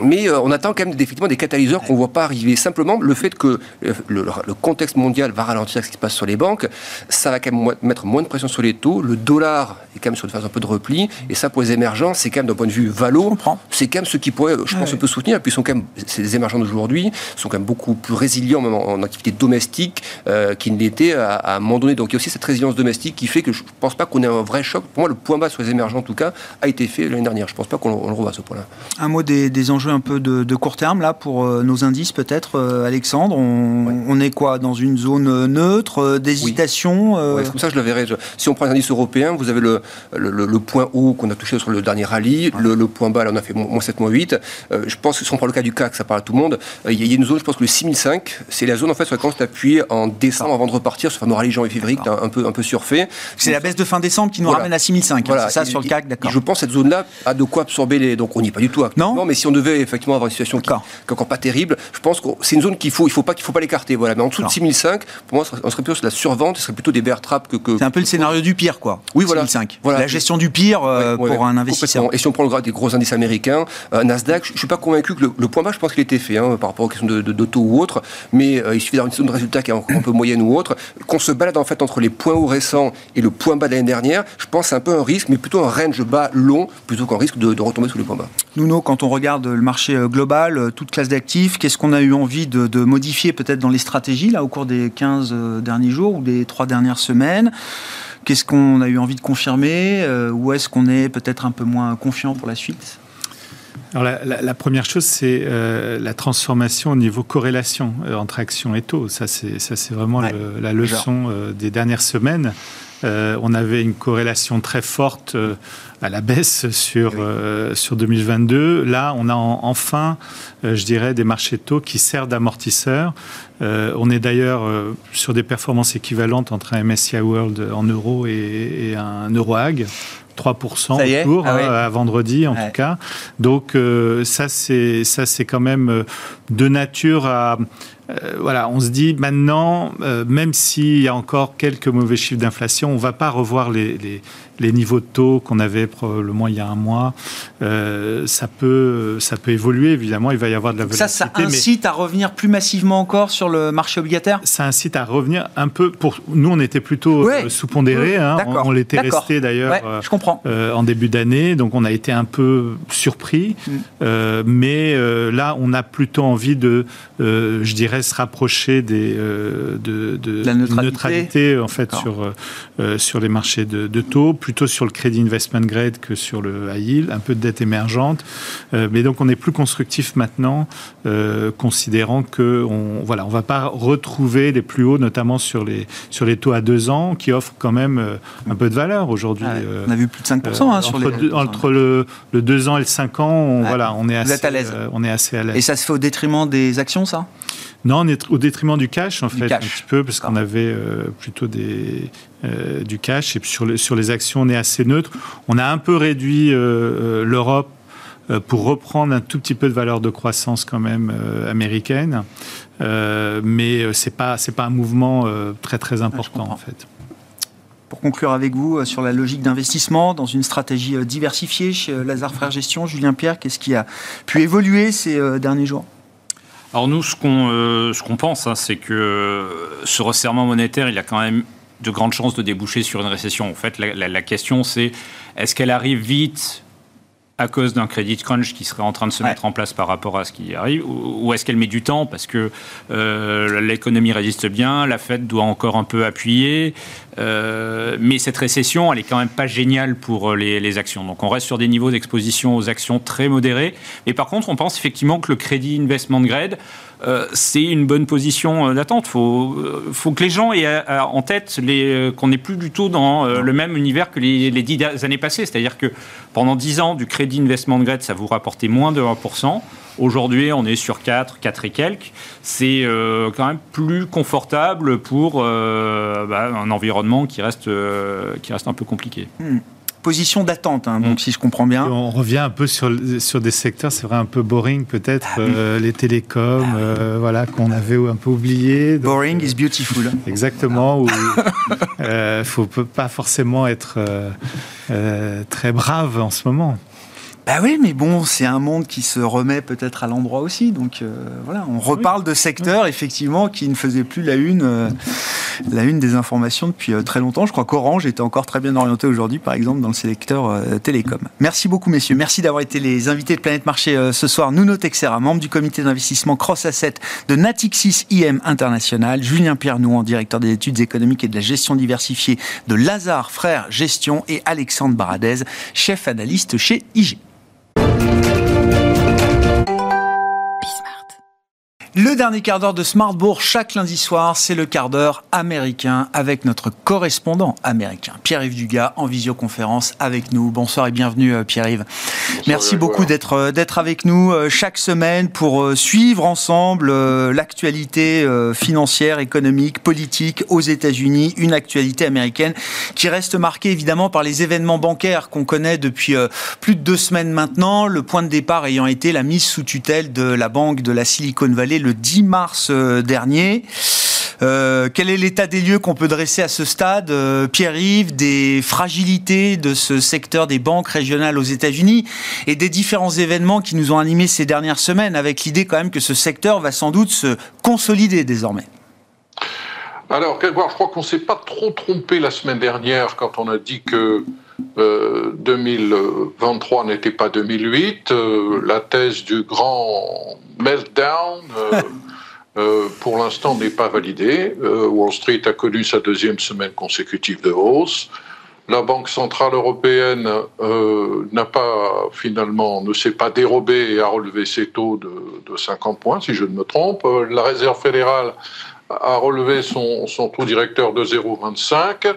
mais on attend quand même effectivement des catalyseurs qu'on ne voit pas arriver. Simplement, le fait que le, contexte mondial va ralentir ce qui se passe sur les banques, ça va quand même mettre moins de pression sur les taux. Le dollar est quand même sur une phase un peu de repli. Et ça, pour les émergents, c'est quand même d'un point de vue valo, c'est quand même ce qui pourrait, je pense, un peu soutenir. Et puis, sont quand même, ces émergents d'aujourd'hui sont quand même beaucoup plus résilients, même en, activité domestique, euh, qu'ils n'étaient à, un moment donné. Donc, il y a aussi cette résilience domestique qui fait que je ne pense pas qu'on ait un vrai choc. Pour moi, le point bas sur les émergents, en tout cas, a été fait l'année dernière. Je ne pense pas qu'on le revoit à ce point-là. Un mot des, enjeux un peu de, court terme, là, pour euh, nos indices, peut-être, euh, Alexandre? On, est quoi Dans une zone neutre D'hésitation oui. Comme ça, je le verrai. Si on prend les indices européens, vous avez le, le, point haut qu'on a touché sur le dernier rallye, le, point bas, là, on a fait moins 7, moins 8. je pense que si on prend le cas du CAC, ça parle à tout le monde, il y a une zone, je pense que le 6005, c'est la zone en fait sur laquelle on s'est appuyé en décembre avant de repartir sur nos rallye janvier février qui un peu, un peu surfait. C'est la baisse de fin décembre qui nous ramène à 6005. Hein, voilà. c'est ça sur le CAC, d'accord. Je pense que cette zone-là a de quoi absorber les. Donc on n'y est pas du tout actuellement, non mais si on devait effectivement avoir une situation qui, n'est encore pas terrible, je pense que c'est une zone qu'il faut, il faut pas qu'il faut pas l'écarter. Voilà. Mais en dessous de 6005, pour moi, on serait plutôt sur la survente, ce serait plutôt des bear traps que. que c'est un peu le scénario du pire, quoi. Oui, voilà. 6005. Voilà. La gestion du pire euh, pour un investisseur. Et si on prend le des gros indices américains, euh, Nasdaq, je, ne suis pas convaincu que le, point bas, je pense qu'il était fait hein, par rapport aux questions de, de, taux ou autre, mais euh, il suffit d'avoir une zone de résultat qui est un peu moyenne ou autre, qu'on se balade en fait entre les points hauts récents et le point bas de l'année dernière. Je pense c'est un peu un risque, mais plutôt un range bas long plutôt qu'un risque de, retomber sous les points bas. Nuno, quand on regarde le marché global, toute classe d'actifs, qu'est-ce qu'on a eu envie de, de modifier peut-être dans les stratégies là au cours des 15 derniers jours ou des 3 dernières semaines? Qu'est-ce qu'on a eu envie de confirmer euh, Ou est-ce qu'on est peut-être un peu moins confiant pour la suite? Alors la, première chose, c'est euh, la transformation au niveau corrélation euh, entre actions et taux. Ça, c'est ça, c'est vraiment la leçon des dernières semaines. on avait une corrélation très forte à la baisse sur, sur 2022. Là, on a enfin, je dirais, des marchés de taux qui servent d'amortisseurs. Euh, on est d'ailleurs euh, sur des performances équivalentes entre un MSCI World en euros et, un Euroag. 3% autour, ah hein, à vendredi en tout cas. Donc euh, ça c'est ça c'est quand même de nature à voilà, on se dit maintenant, même s'il y a encore quelques mauvais chiffres d'inflation, on ne va pas revoir les, les niveaux de taux qu'on avait probablement il y a un mois, euh, ça, peut, ça peut évoluer, évidemment, il va y avoir de la volatilité. Ça, ça incite à revenir plus massivement encore sur le marché obligataire? Ça incite à revenir un peu, pour nous on était plutôt euh, sous-pondérés, hein. on, l'était resté d'ailleurs je comprends. Euh, en début d'année, donc on a été un peu surpris, mm. mais là on a plutôt envie de, je dirais, se rapprocher des, de, de, la neutralité. en fait sur, sur les marchés de, de taux, plutôt sur le crédit investment grade que sur le high yield, un peu de dette émergente. Euh, mais donc on est plus constructif maintenant, euh, considérant que on voilà, on va pas retrouver les plus hauts, notamment sur les sur les taux à deux ans, qui offrent quand même euh, un peu de valeur aujourd'hui. Ah on a vu plus de 5% hein, sur entre, les entre le, le 2 ans et le 5 ans, on, voilà, on est assez, à l'aise. on est assez à l'aise. Et ça se fait au détriment des actions, ça? Non, on est au détriment du cash, en fait, un petit peu, parce qu'on avait plutôt des, euh, du cash. Et puis sur, sur les actions, on est assez neutre. On a un peu réduit euh, euh, l'Europe pour reprendre un tout petit peu de valeur de croissance quand même américaine. mais c'est pas c'est pas un mouvement très très important en fait. Pour conclure avec vous sur la logique d'investissement dans une stratégie diversifiée chez Lazare Frères Gestion, Julien Pierre, qu'est-ce qui a pu évoluer ces derniers jours? Alors nous, ce qu'on ce qu'on pense, hein, c'est que ce resserrement monétaire, il a quand même de grandes chances de déboucher sur une récession. En fait, la, question, c'est est-ce qu'elle arrive vite à cause d'un crédit crunch qui serait en train de se mettre en place par rapport à ce qui arrive, ou, est-ce qu'elle met du temps parce que euh, l'économie résiste bien, la Fed doit encore un peu appuyer, euh, mais cette récession, elle est quand même pas géniale pour les, les actions. Donc on reste sur des niveaux d'exposition aux actions très modérés, mais par contre on pense effectivement que le crédit investment grade euh, c'est une bonne position euh, d'attente. Il faut, euh, faut, que les gens aient en tête qu'on n'est plus du tout dans le même univers que les, dix années passées. C'est-à-dire que pendant dix ans, du crédit investment grade, ça vous rapportait moins de 1%. Aujourd'hui, on est sur 4, 4 et quelques. C'est quand même plus confortable pour bah, un environnement qui reste, qui reste un peu compliqué. Hmm position d'attente, hein, donc mm. si je comprends bien. on revient un peu sur, sur des secteurs, c'est vrai, un peu boring peut-être, ah euh, les télécoms, ah euh, voilà, qu'on avait un peu oublié. boring is beautiful. Exactement, il euh, faut pas forcément être très brave en ce moment. Bah oui, mais bon, c'est un monde qui se remet peut-être à l'endroit aussi. Donc euh, voilà, on reparle de secteurs effectivement qui ne faisaient plus la une, euh, la une des informations depuis euh, très longtemps. Je crois qu'Orange était encore très bien orienté aujourd'hui, par exemple, dans le secteur télécom. Merci beaucoup, messieurs. Merci d'avoir été les invités de Planète Marché ce soir. Nuno Texera, membre du comité d'investissement Cross Asset de Natixis IM International, Julien Pierre Nouan, directeur des études économiques et de la gestion diversifiée de Lazare Frères Gestion et Alexandre Baradez, chef analyste chez IG. Thank you. Le dernier quart d'heure de Smartbourg, chaque lundi soir, c'est le quart d'heure américain avec notre correspondant américain, Pierre-Yves Dugas, en visioconférence avec nous. Bonsoir et bienvenue, euh, Pierre-Yves. Merci beaucoup d'être euh, d'être avec nous euh, chaque semaine pour suivre ensemble l'actualité financière, économique, politique aux États-Unis, une actualité américaine qui reste marquée évidemment par les événements bancaires qu'on connaît depuis plus de deux semaines maintenant. Le point de départ ayant été la mise sous tutelle de la banque de la Silicon Valley le 10 mars euh, dernier. Euh, quel est l'état des lieux qu'on peut dresser à ce stade, euh, Pierre-Yves, des fragilités de ce secteur des banques régionales aux États-Unis et des différents événements qui nous ont animés ces dernières semaines, avec l'idée quand même que ce secteur va sans doute se consolider désormais? Alors, je crois qu'on ne s'est pas trop trompé la semaine dernière quand on a dit que 2023 n'était pas 2008. la thèse du grand meltdown, euh, euh, pour l'instant, n'est pas validé. Euh, Wall Street a connu sa deuxième semaine consécutive de hausse. La Banque centrale européenne n'a pas finalement ne s'est pas dérobée et a relevé ses taux de, de, 50 points, si je ne me trompe. La Réserve fédérale a relevé son, son taux directeur de 0,25.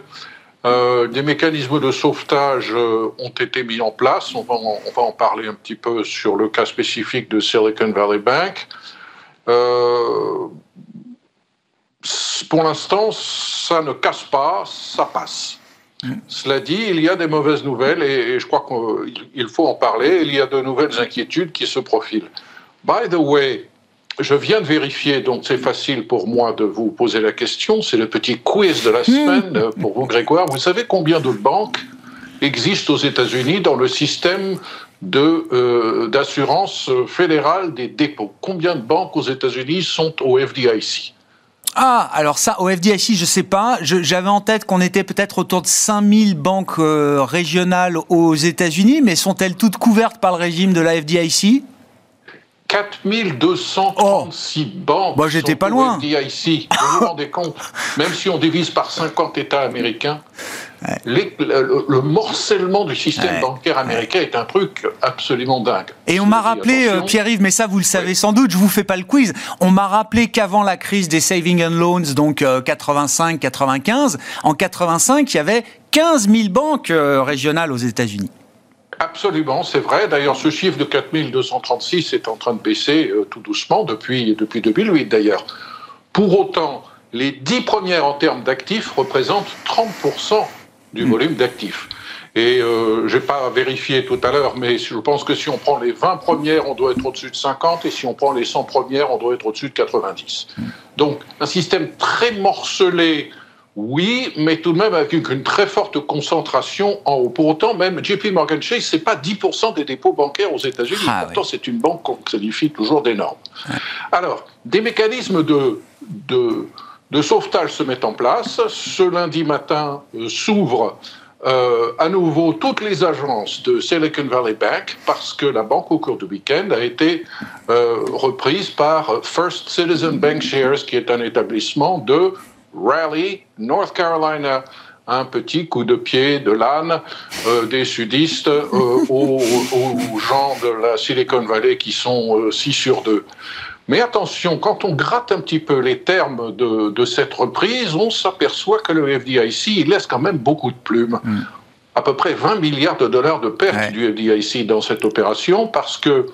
Euh, des mécanismes de sauvetage euh, ont été mis en place. On va en, parler un petit peu sur le cas spécifique de Silicon Valley Bank. Euh, pour l'instant, ça ne casse pas, ça passe. Cela dit, il y a des mauvaises nouvelles et, et je crois qu'il faut en parler. Il y a de nouvelles inquiétudes qui se profilent. By the way, je viens de vérifier, donc c'est facile pour moi de vous poser la question. C'est le petit quiz de la hmm. semaine pour vous, Grégoire. Vous savez combien de banques existent aux États-Unis dans le système euh, d'assurance fédérale des dépôts? Combien de banques aux États-Unis sont au FDIC ah, alors ça, au FDIC, je sais pas. J'avais en tête qu'on était peut-être autour de 5000 banques euh, régionales aux États-Unis, mais sont-elles toutes couvertes par le régime de la FDIC 4236 banques. Moi, j'étais pas loin. Vous vous rendez compte Même si on divise par 50 États américains, le, morcellement du système bancaire américain est un truc absolument dingue. Et on m'a rappelé, euh, Pierre-Yves, mais ça vous le savez sans doute, je vous fais pas le quiz, on m'a rappelé qu'avant la crise des saving and loans, donc 85-95, euh, en 85, il y avait 15 000 banques euh, régionales aux États-Unis. Absolument, c'est vrai. D'ailleurs, ce chiffre de 4236 est en train de baisser euh, tout doucement depuis, depuis 2008 d'ailleurs. Pour autant, les 10 premières en termes d'actifs représentent 30% du hmm. volume d'actifs. Et euh, je n'ai pas vérifié tout à l'heure, mais je pense que si on prend les 20 premières, on doit être au-dessus de 50, et si on prend les 100 premières, on doit être au-dessus de 90. Hmm. Donc un système très morcelé oui, mais tout de même avec une très forte concentration en haut. Pour autant, même JP Morgan Chase, c'est pas 10% des dépôts bancaires aux États-Unis. Ah Pourtant, c'est une banque qu'on qualifie toujours d'énorme. Alors, des mécanismes de, de, sauvetage se mettent en place. Ce lundi matin euh, s'ouvrent euh, à nouveau toutes les agences de Silicon Valley Bank parce que la banque au cours du week-end a été euh, reprise par First Citizen Bank Shares, qui est un établissement de Raleigh, North Carolina, un petit coup de pied de l'âne euh, des sudistes euh, aux, gens de la Silicon Valley qui sont 6 euh, sur 2. Mais attention, quand on gratte un petit peu les termes de, cette reprise, on s'aperçoit que le FDIC il laisse quand même beaucoup de plumes. Hmm. À peu près 20 milliards de dollars de pertes du FDIC dans cette opération parce que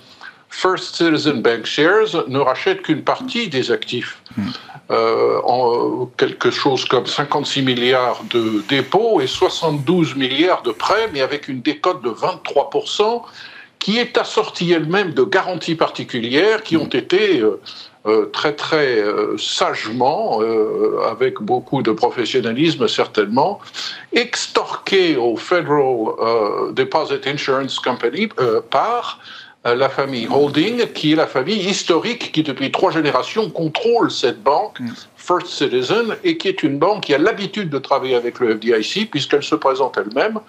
First Citizen Bank Shares ne rachète qu'une partie des actifs. Hmm. Euh, en quelque chose comme 56 milliards de dépôts et 72 milliards de prêts, mais avec une décote de 23%, qui est assortie elle-même de garanties particulières qui ont été très très sagement, avec beaucoup de professionnalisme certainement, extorquées au Federal Deposit Insurance Company par la famille Holding, qui est la famille historique qui depuis trois générations contrôle cette banque, mm. First Citizen, et qui est une banque qui a l'habitude de travailler avec le FDIC, puisqu'elle se présente elle-même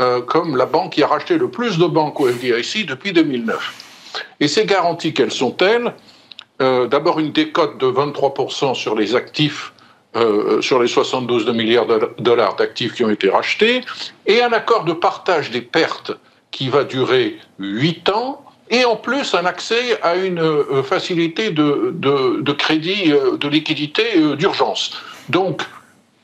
euh, comme la banque qui a racheté le plus de banques au FDIC depuis 2009. Et ces garanties, quelles sont-elles euh, D'abord une décote de 23% sur les actifs euh, sur les 72 milliards de dollars d'actifs qui ont été rachetés, et un accord de partage des pertes qui va durer 8 ans, et en plus un accès à une euh, facilité de, de, crédit, euh, de liquidité euh, d'urgence. Donc,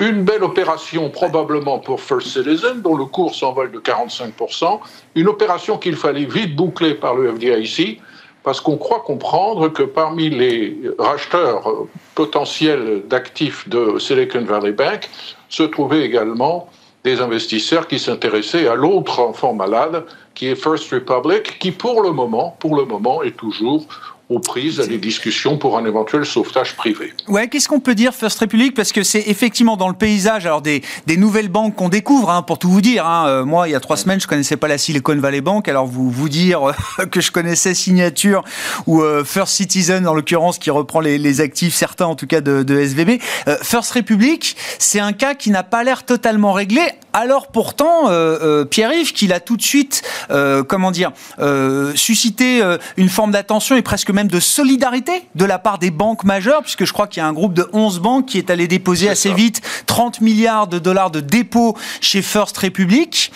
une belle opération probablement pour First Citizen, dont le cours s'envole de 45%, une opération qu'il fallait vite boucler par le FDIC, parce qu'on croit comprendre que parmi les racheteurs potentiels d'actifs de Silicon Valley Bank se trouvaient également des investisseurs qui s'intéressaient à l'autre enfant malade, qui est First Republic, qui pour le moment, pour le moment, est toujours aux prises à des discussions pour un éventuel sauvetage privé. Ouais, qu'est-ce qu'on peut dire First Republic? Parce que c'est effectivement dans le paysage alors des, des nouvelles banques qu'on découvre, hein, pour tout vous dire. Hein. Euh, moi, il y a trois semaines, je connaissais pas la Silicon Valley Bank, alors vous vous dire euh, que je connaissais Signature ou euh, First Citizen, en l'occurrence, qui reprend les, les, actifs, certains en tout cas de, de SVB. First Republic, c'est un cas qui n'a pas l'air totalement réglé, alors pourtant, Pierre-Yves, qu'il a tout de suite, comment dire, suscité une forme d'attention et presque même de solidarité de la part des banques majeures, puisque je crois qu'il y a un groupe de 11 banques qui est allé déposer assez vite 30 milliards de dollars de dépôts chez First Republic.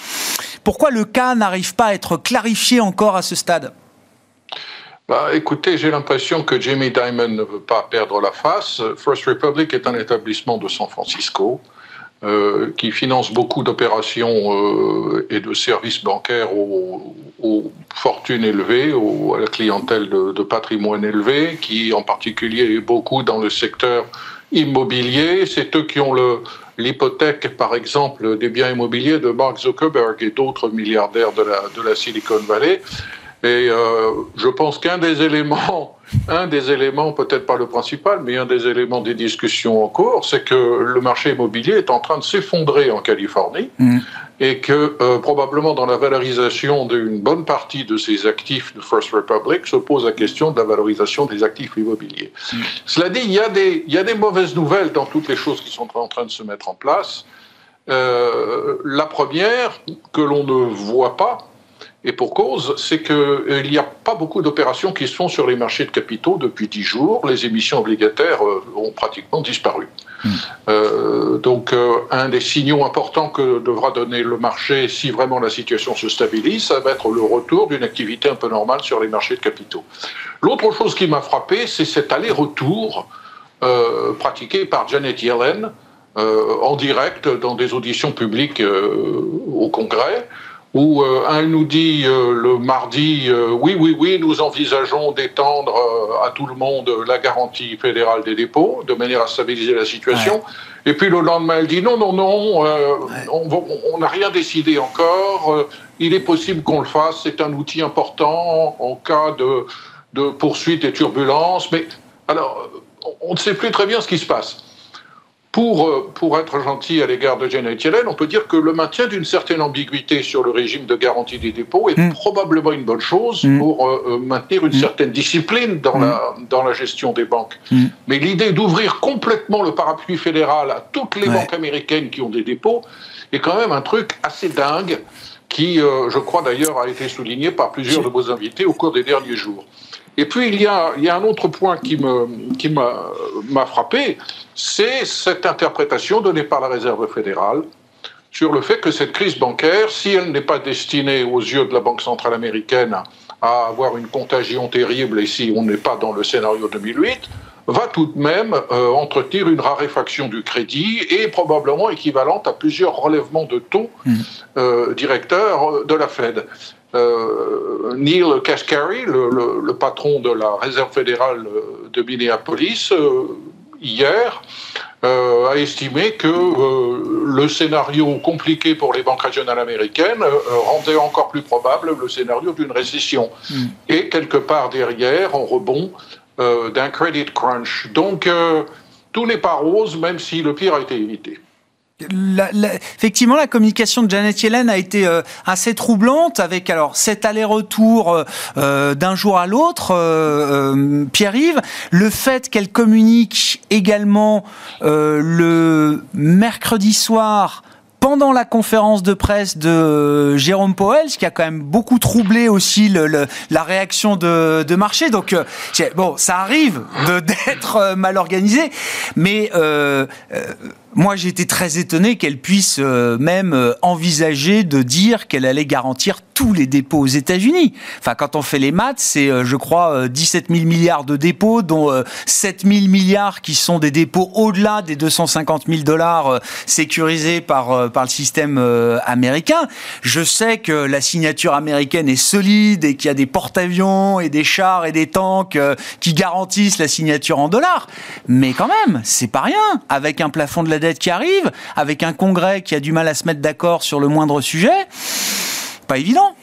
Pourquoi le cas n'arrive pas à être clarifié encore à ce stade? Bah, écoutez, j'ai l'impression que Jamie Dimon ne veut pas perdre la face. First Republic est un établissement de San Francisco. Euh, qui finance beaucoup d'opérations euh, et de services bancaires aux, fortunes élevées, à la clientèle de, patrimoine élevé, qui en particulier est beaucoup dans le secteur immobilier. C'est eux qui ont l'hypothèque, par exemple, des biens immobiliers de Mark Zuckerberg et d'autres milliardaires de la, de la Silicon Valley. Et euh, je pense qu'un des éléments, un des éléments, peut-être pas le principal, mais un des éléments des discussions en cours, c'est que le marché immobilier est en train de s'effondrer en Californie mm. et que euh, probablement dans la valorisation d'une bonne partie de ces actifs de First Republic se pose la question de la valorisation des actifs immobiliers. Mm. Cela dit, il y, a des, il y a des mauvaises nouvelles dans toutes les choses qui sont en train de se mettre en place. Euh, la première, que l'on ne voit pas, et pour cause, c'est qu'il euh, n'y a pas beaucoup d'opérations qui se font sur les marchés de capitaux depuis dix jours. Les émissions obligataires euh, ont pratiquement disparu. Hmm. Euh, donc, un des signaux importants que devra donner le marché si vraiment la situation se stabilise, ça va être le retour d'une activité un peu normale sur les marchés de capitaux. L'autre chose qui m'a frappé, c'est cet aller-retour pratiqué par Janet Yellen en direct dans des auditions publiques au Congrès où euh, un nous dit euh, le mardi, euh, oui, oui, oui, nous envisageons d'étendre à tout le monde la garantie fédérale des dépôts, de manière à stabiliser la situation. Et puis le lendemain, elle dit non, non, non, on n'a rien décidé encore, il est possible qu'on le fasse, c'est un outil important en cas de, de poursuite et turbulence. Mais alors, on ne sait plus très bien ce qui se passe. Pour, euh, pour être gentil à l'égard de Janet Yellen, on peut dire que le maintien d'une certaine ambiguïté sur le régime de garantie des dépôts est mm. probablement une bonne chose mm. pour euh, euh, maintenir une mm. certaine discipline dans, la, dans la gestion des banques. Mais l'idée d'ouvrir complètement le parapluie fédéral à toutes les banques américaines qui ont des dépôts est quand même un truc assez dingue qui, je crois d'ailleurs, a été souligné par plusieurs de vos invités au cours des derniers jours. Et puis, il y a, il y a un autre point qui m'a qui frappé, c'est cette interprétation donnée par la Réserve fédérale sur le fait que cette crise bancaire, si elle n'est pas destinée aux yeux de la Banque centrale américaine à avoir une contagion terrible et si on n'est pas dans le scénario 2008, va tout de même euh, entretenir une raréfaction du crédit et probablement équivalente à plusieurs relèvements de taux mmh. euh, directeurs de la Fed. Euh, Neil Kashkari, le, patron de la Réserve fédérale de Minneapolis, euh, hier, euh, a estimé que euh, le scénario compliqué pour les banques régionales américaines euh, rendait encore plus probable le scénario d'une récession. Mm. Et quelque part derrière, on rebond d'un credit crunch. Donc, tout n'est pas rose, même si le pire a été évité effectivement, la communication de Janet Yellen a été euh, assez troublante avec alors cet aller-retour euh, euh, d'un jour à l'autre. Pierre-Yves, le fait qu'elle communique également le mercredi soir pendant la conférence de presse de Jérôme Powell, ce qui a quand même beaucoup troublé aussi la réaction de, marché. Donc, bon, ça arrive d'être mal organisé, mais moi, j'ai été très étonné qu'elle puisse euh, même euh, envisager de dire qu'elle allait garantir tous les dépôts aux États-Unis. Enfin, quand on fait les maths, c'est, euh, je crois, 17 000 milliards de dépôts, dont 7 000 milliards qui sont des dépôts au-delà des 250 000 dollars sécurisés par, par le système américain. Je sais que la signature américaine est solide et qu'il y a des porte-avions et des chars et des tanks qui garantissent la signature en dollars. Mais quand même, c'est pas rien. Avec un plafond de la qui arrive, avec un Congrès qui a du mal à se mettre d'accord sur le moindre sujet, pas évident.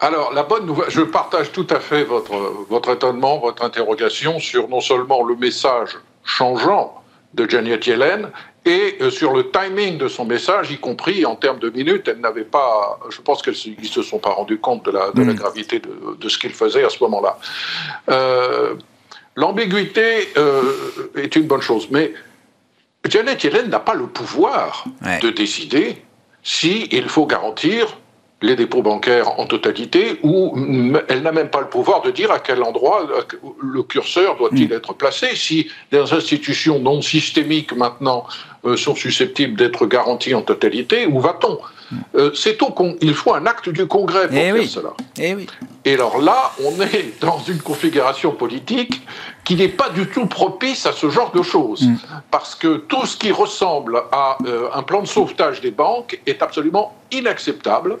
Alors, la bonne nouvelle, je partage tout à fait votre, votre étonnement, votre interrogation sur non seulement le message changeant de Janet Yellen, et euh, sur le timing de son message, y compris en termes de minutes, elle n'avait pas. Je pense qu'ils ne se sont pas rendus compte de la, de la hmm. gravité de, de ce qu'il faisait à ce moment-là. Euh, L'ambiguïté euh, est une bonne chose, mais Janet Yellen n'a pas le pouvoir de décider s'il faut garantir les dépôts bancaires en totalité, ou elle n'a même pas le pouvoir de dire à quel endroit le curseur doit-il mm. être placé. Si les institutions non systémiques maintenant euh, sont susceptibles d'être garanties en totalité, où va-t-on? Euh, C'est au il faut un acte du Congrès pour eh faire cela. Et, oui. Et alors là, on est dans une configuration politique qui n'est pas du tout propice à ce genre de choses. Mm. Parce que tout ce qui ressemble à euh, un plan de sauvetage des banques est absolument inacceptable,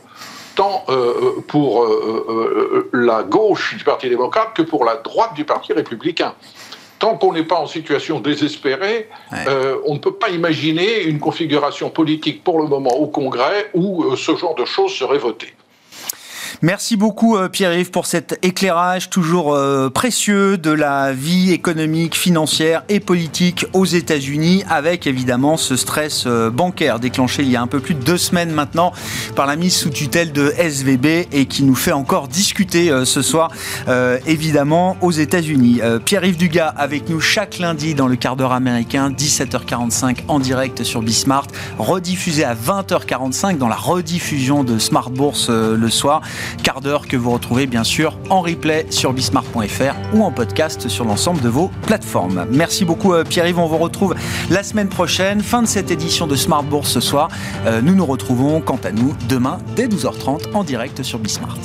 tant euh, pour euh, la gauche du Parti démocrate que pour la droite du Parti républicain. Tant qu'on n'est pas en situation désespérée, on ne peut pas imaginer une configuration politique pour le moment au Congrès où ce genre de choses serait voté. Merci beaucoup euh, Pierre-Yves pour cet éclairage toujours euh, précieux de la vie économique, financière et politique aux États-Unis avec évidemment ce stress euh, bancaire déclenché il y a un peu plus de deux semaines maintenant par la mise sous tutelle de SVB et qui nous fait encore discuter ce soir évidemment aux États-Unis. Pierre-Yves Dugas avec nous chaque lundi dans le quart d'heure américain 17h45 en direct sur Bismart rediffusé à 20h45 dans la rediffusion de Smart Bourse le soir quart d'heure que vous retrouvez bien sûr en replay sur bismart.fr ou en podcast sur l'ensemble de vos plateformes. Merci beaucoup euh, Pierre-Yves, on vous retrouve la semaine prochaine, fin de cette édition de Smart Bourse ce soir. Euh, nous nous retrouvons quant à nous demain dès 12h30 en direct sur Bismart.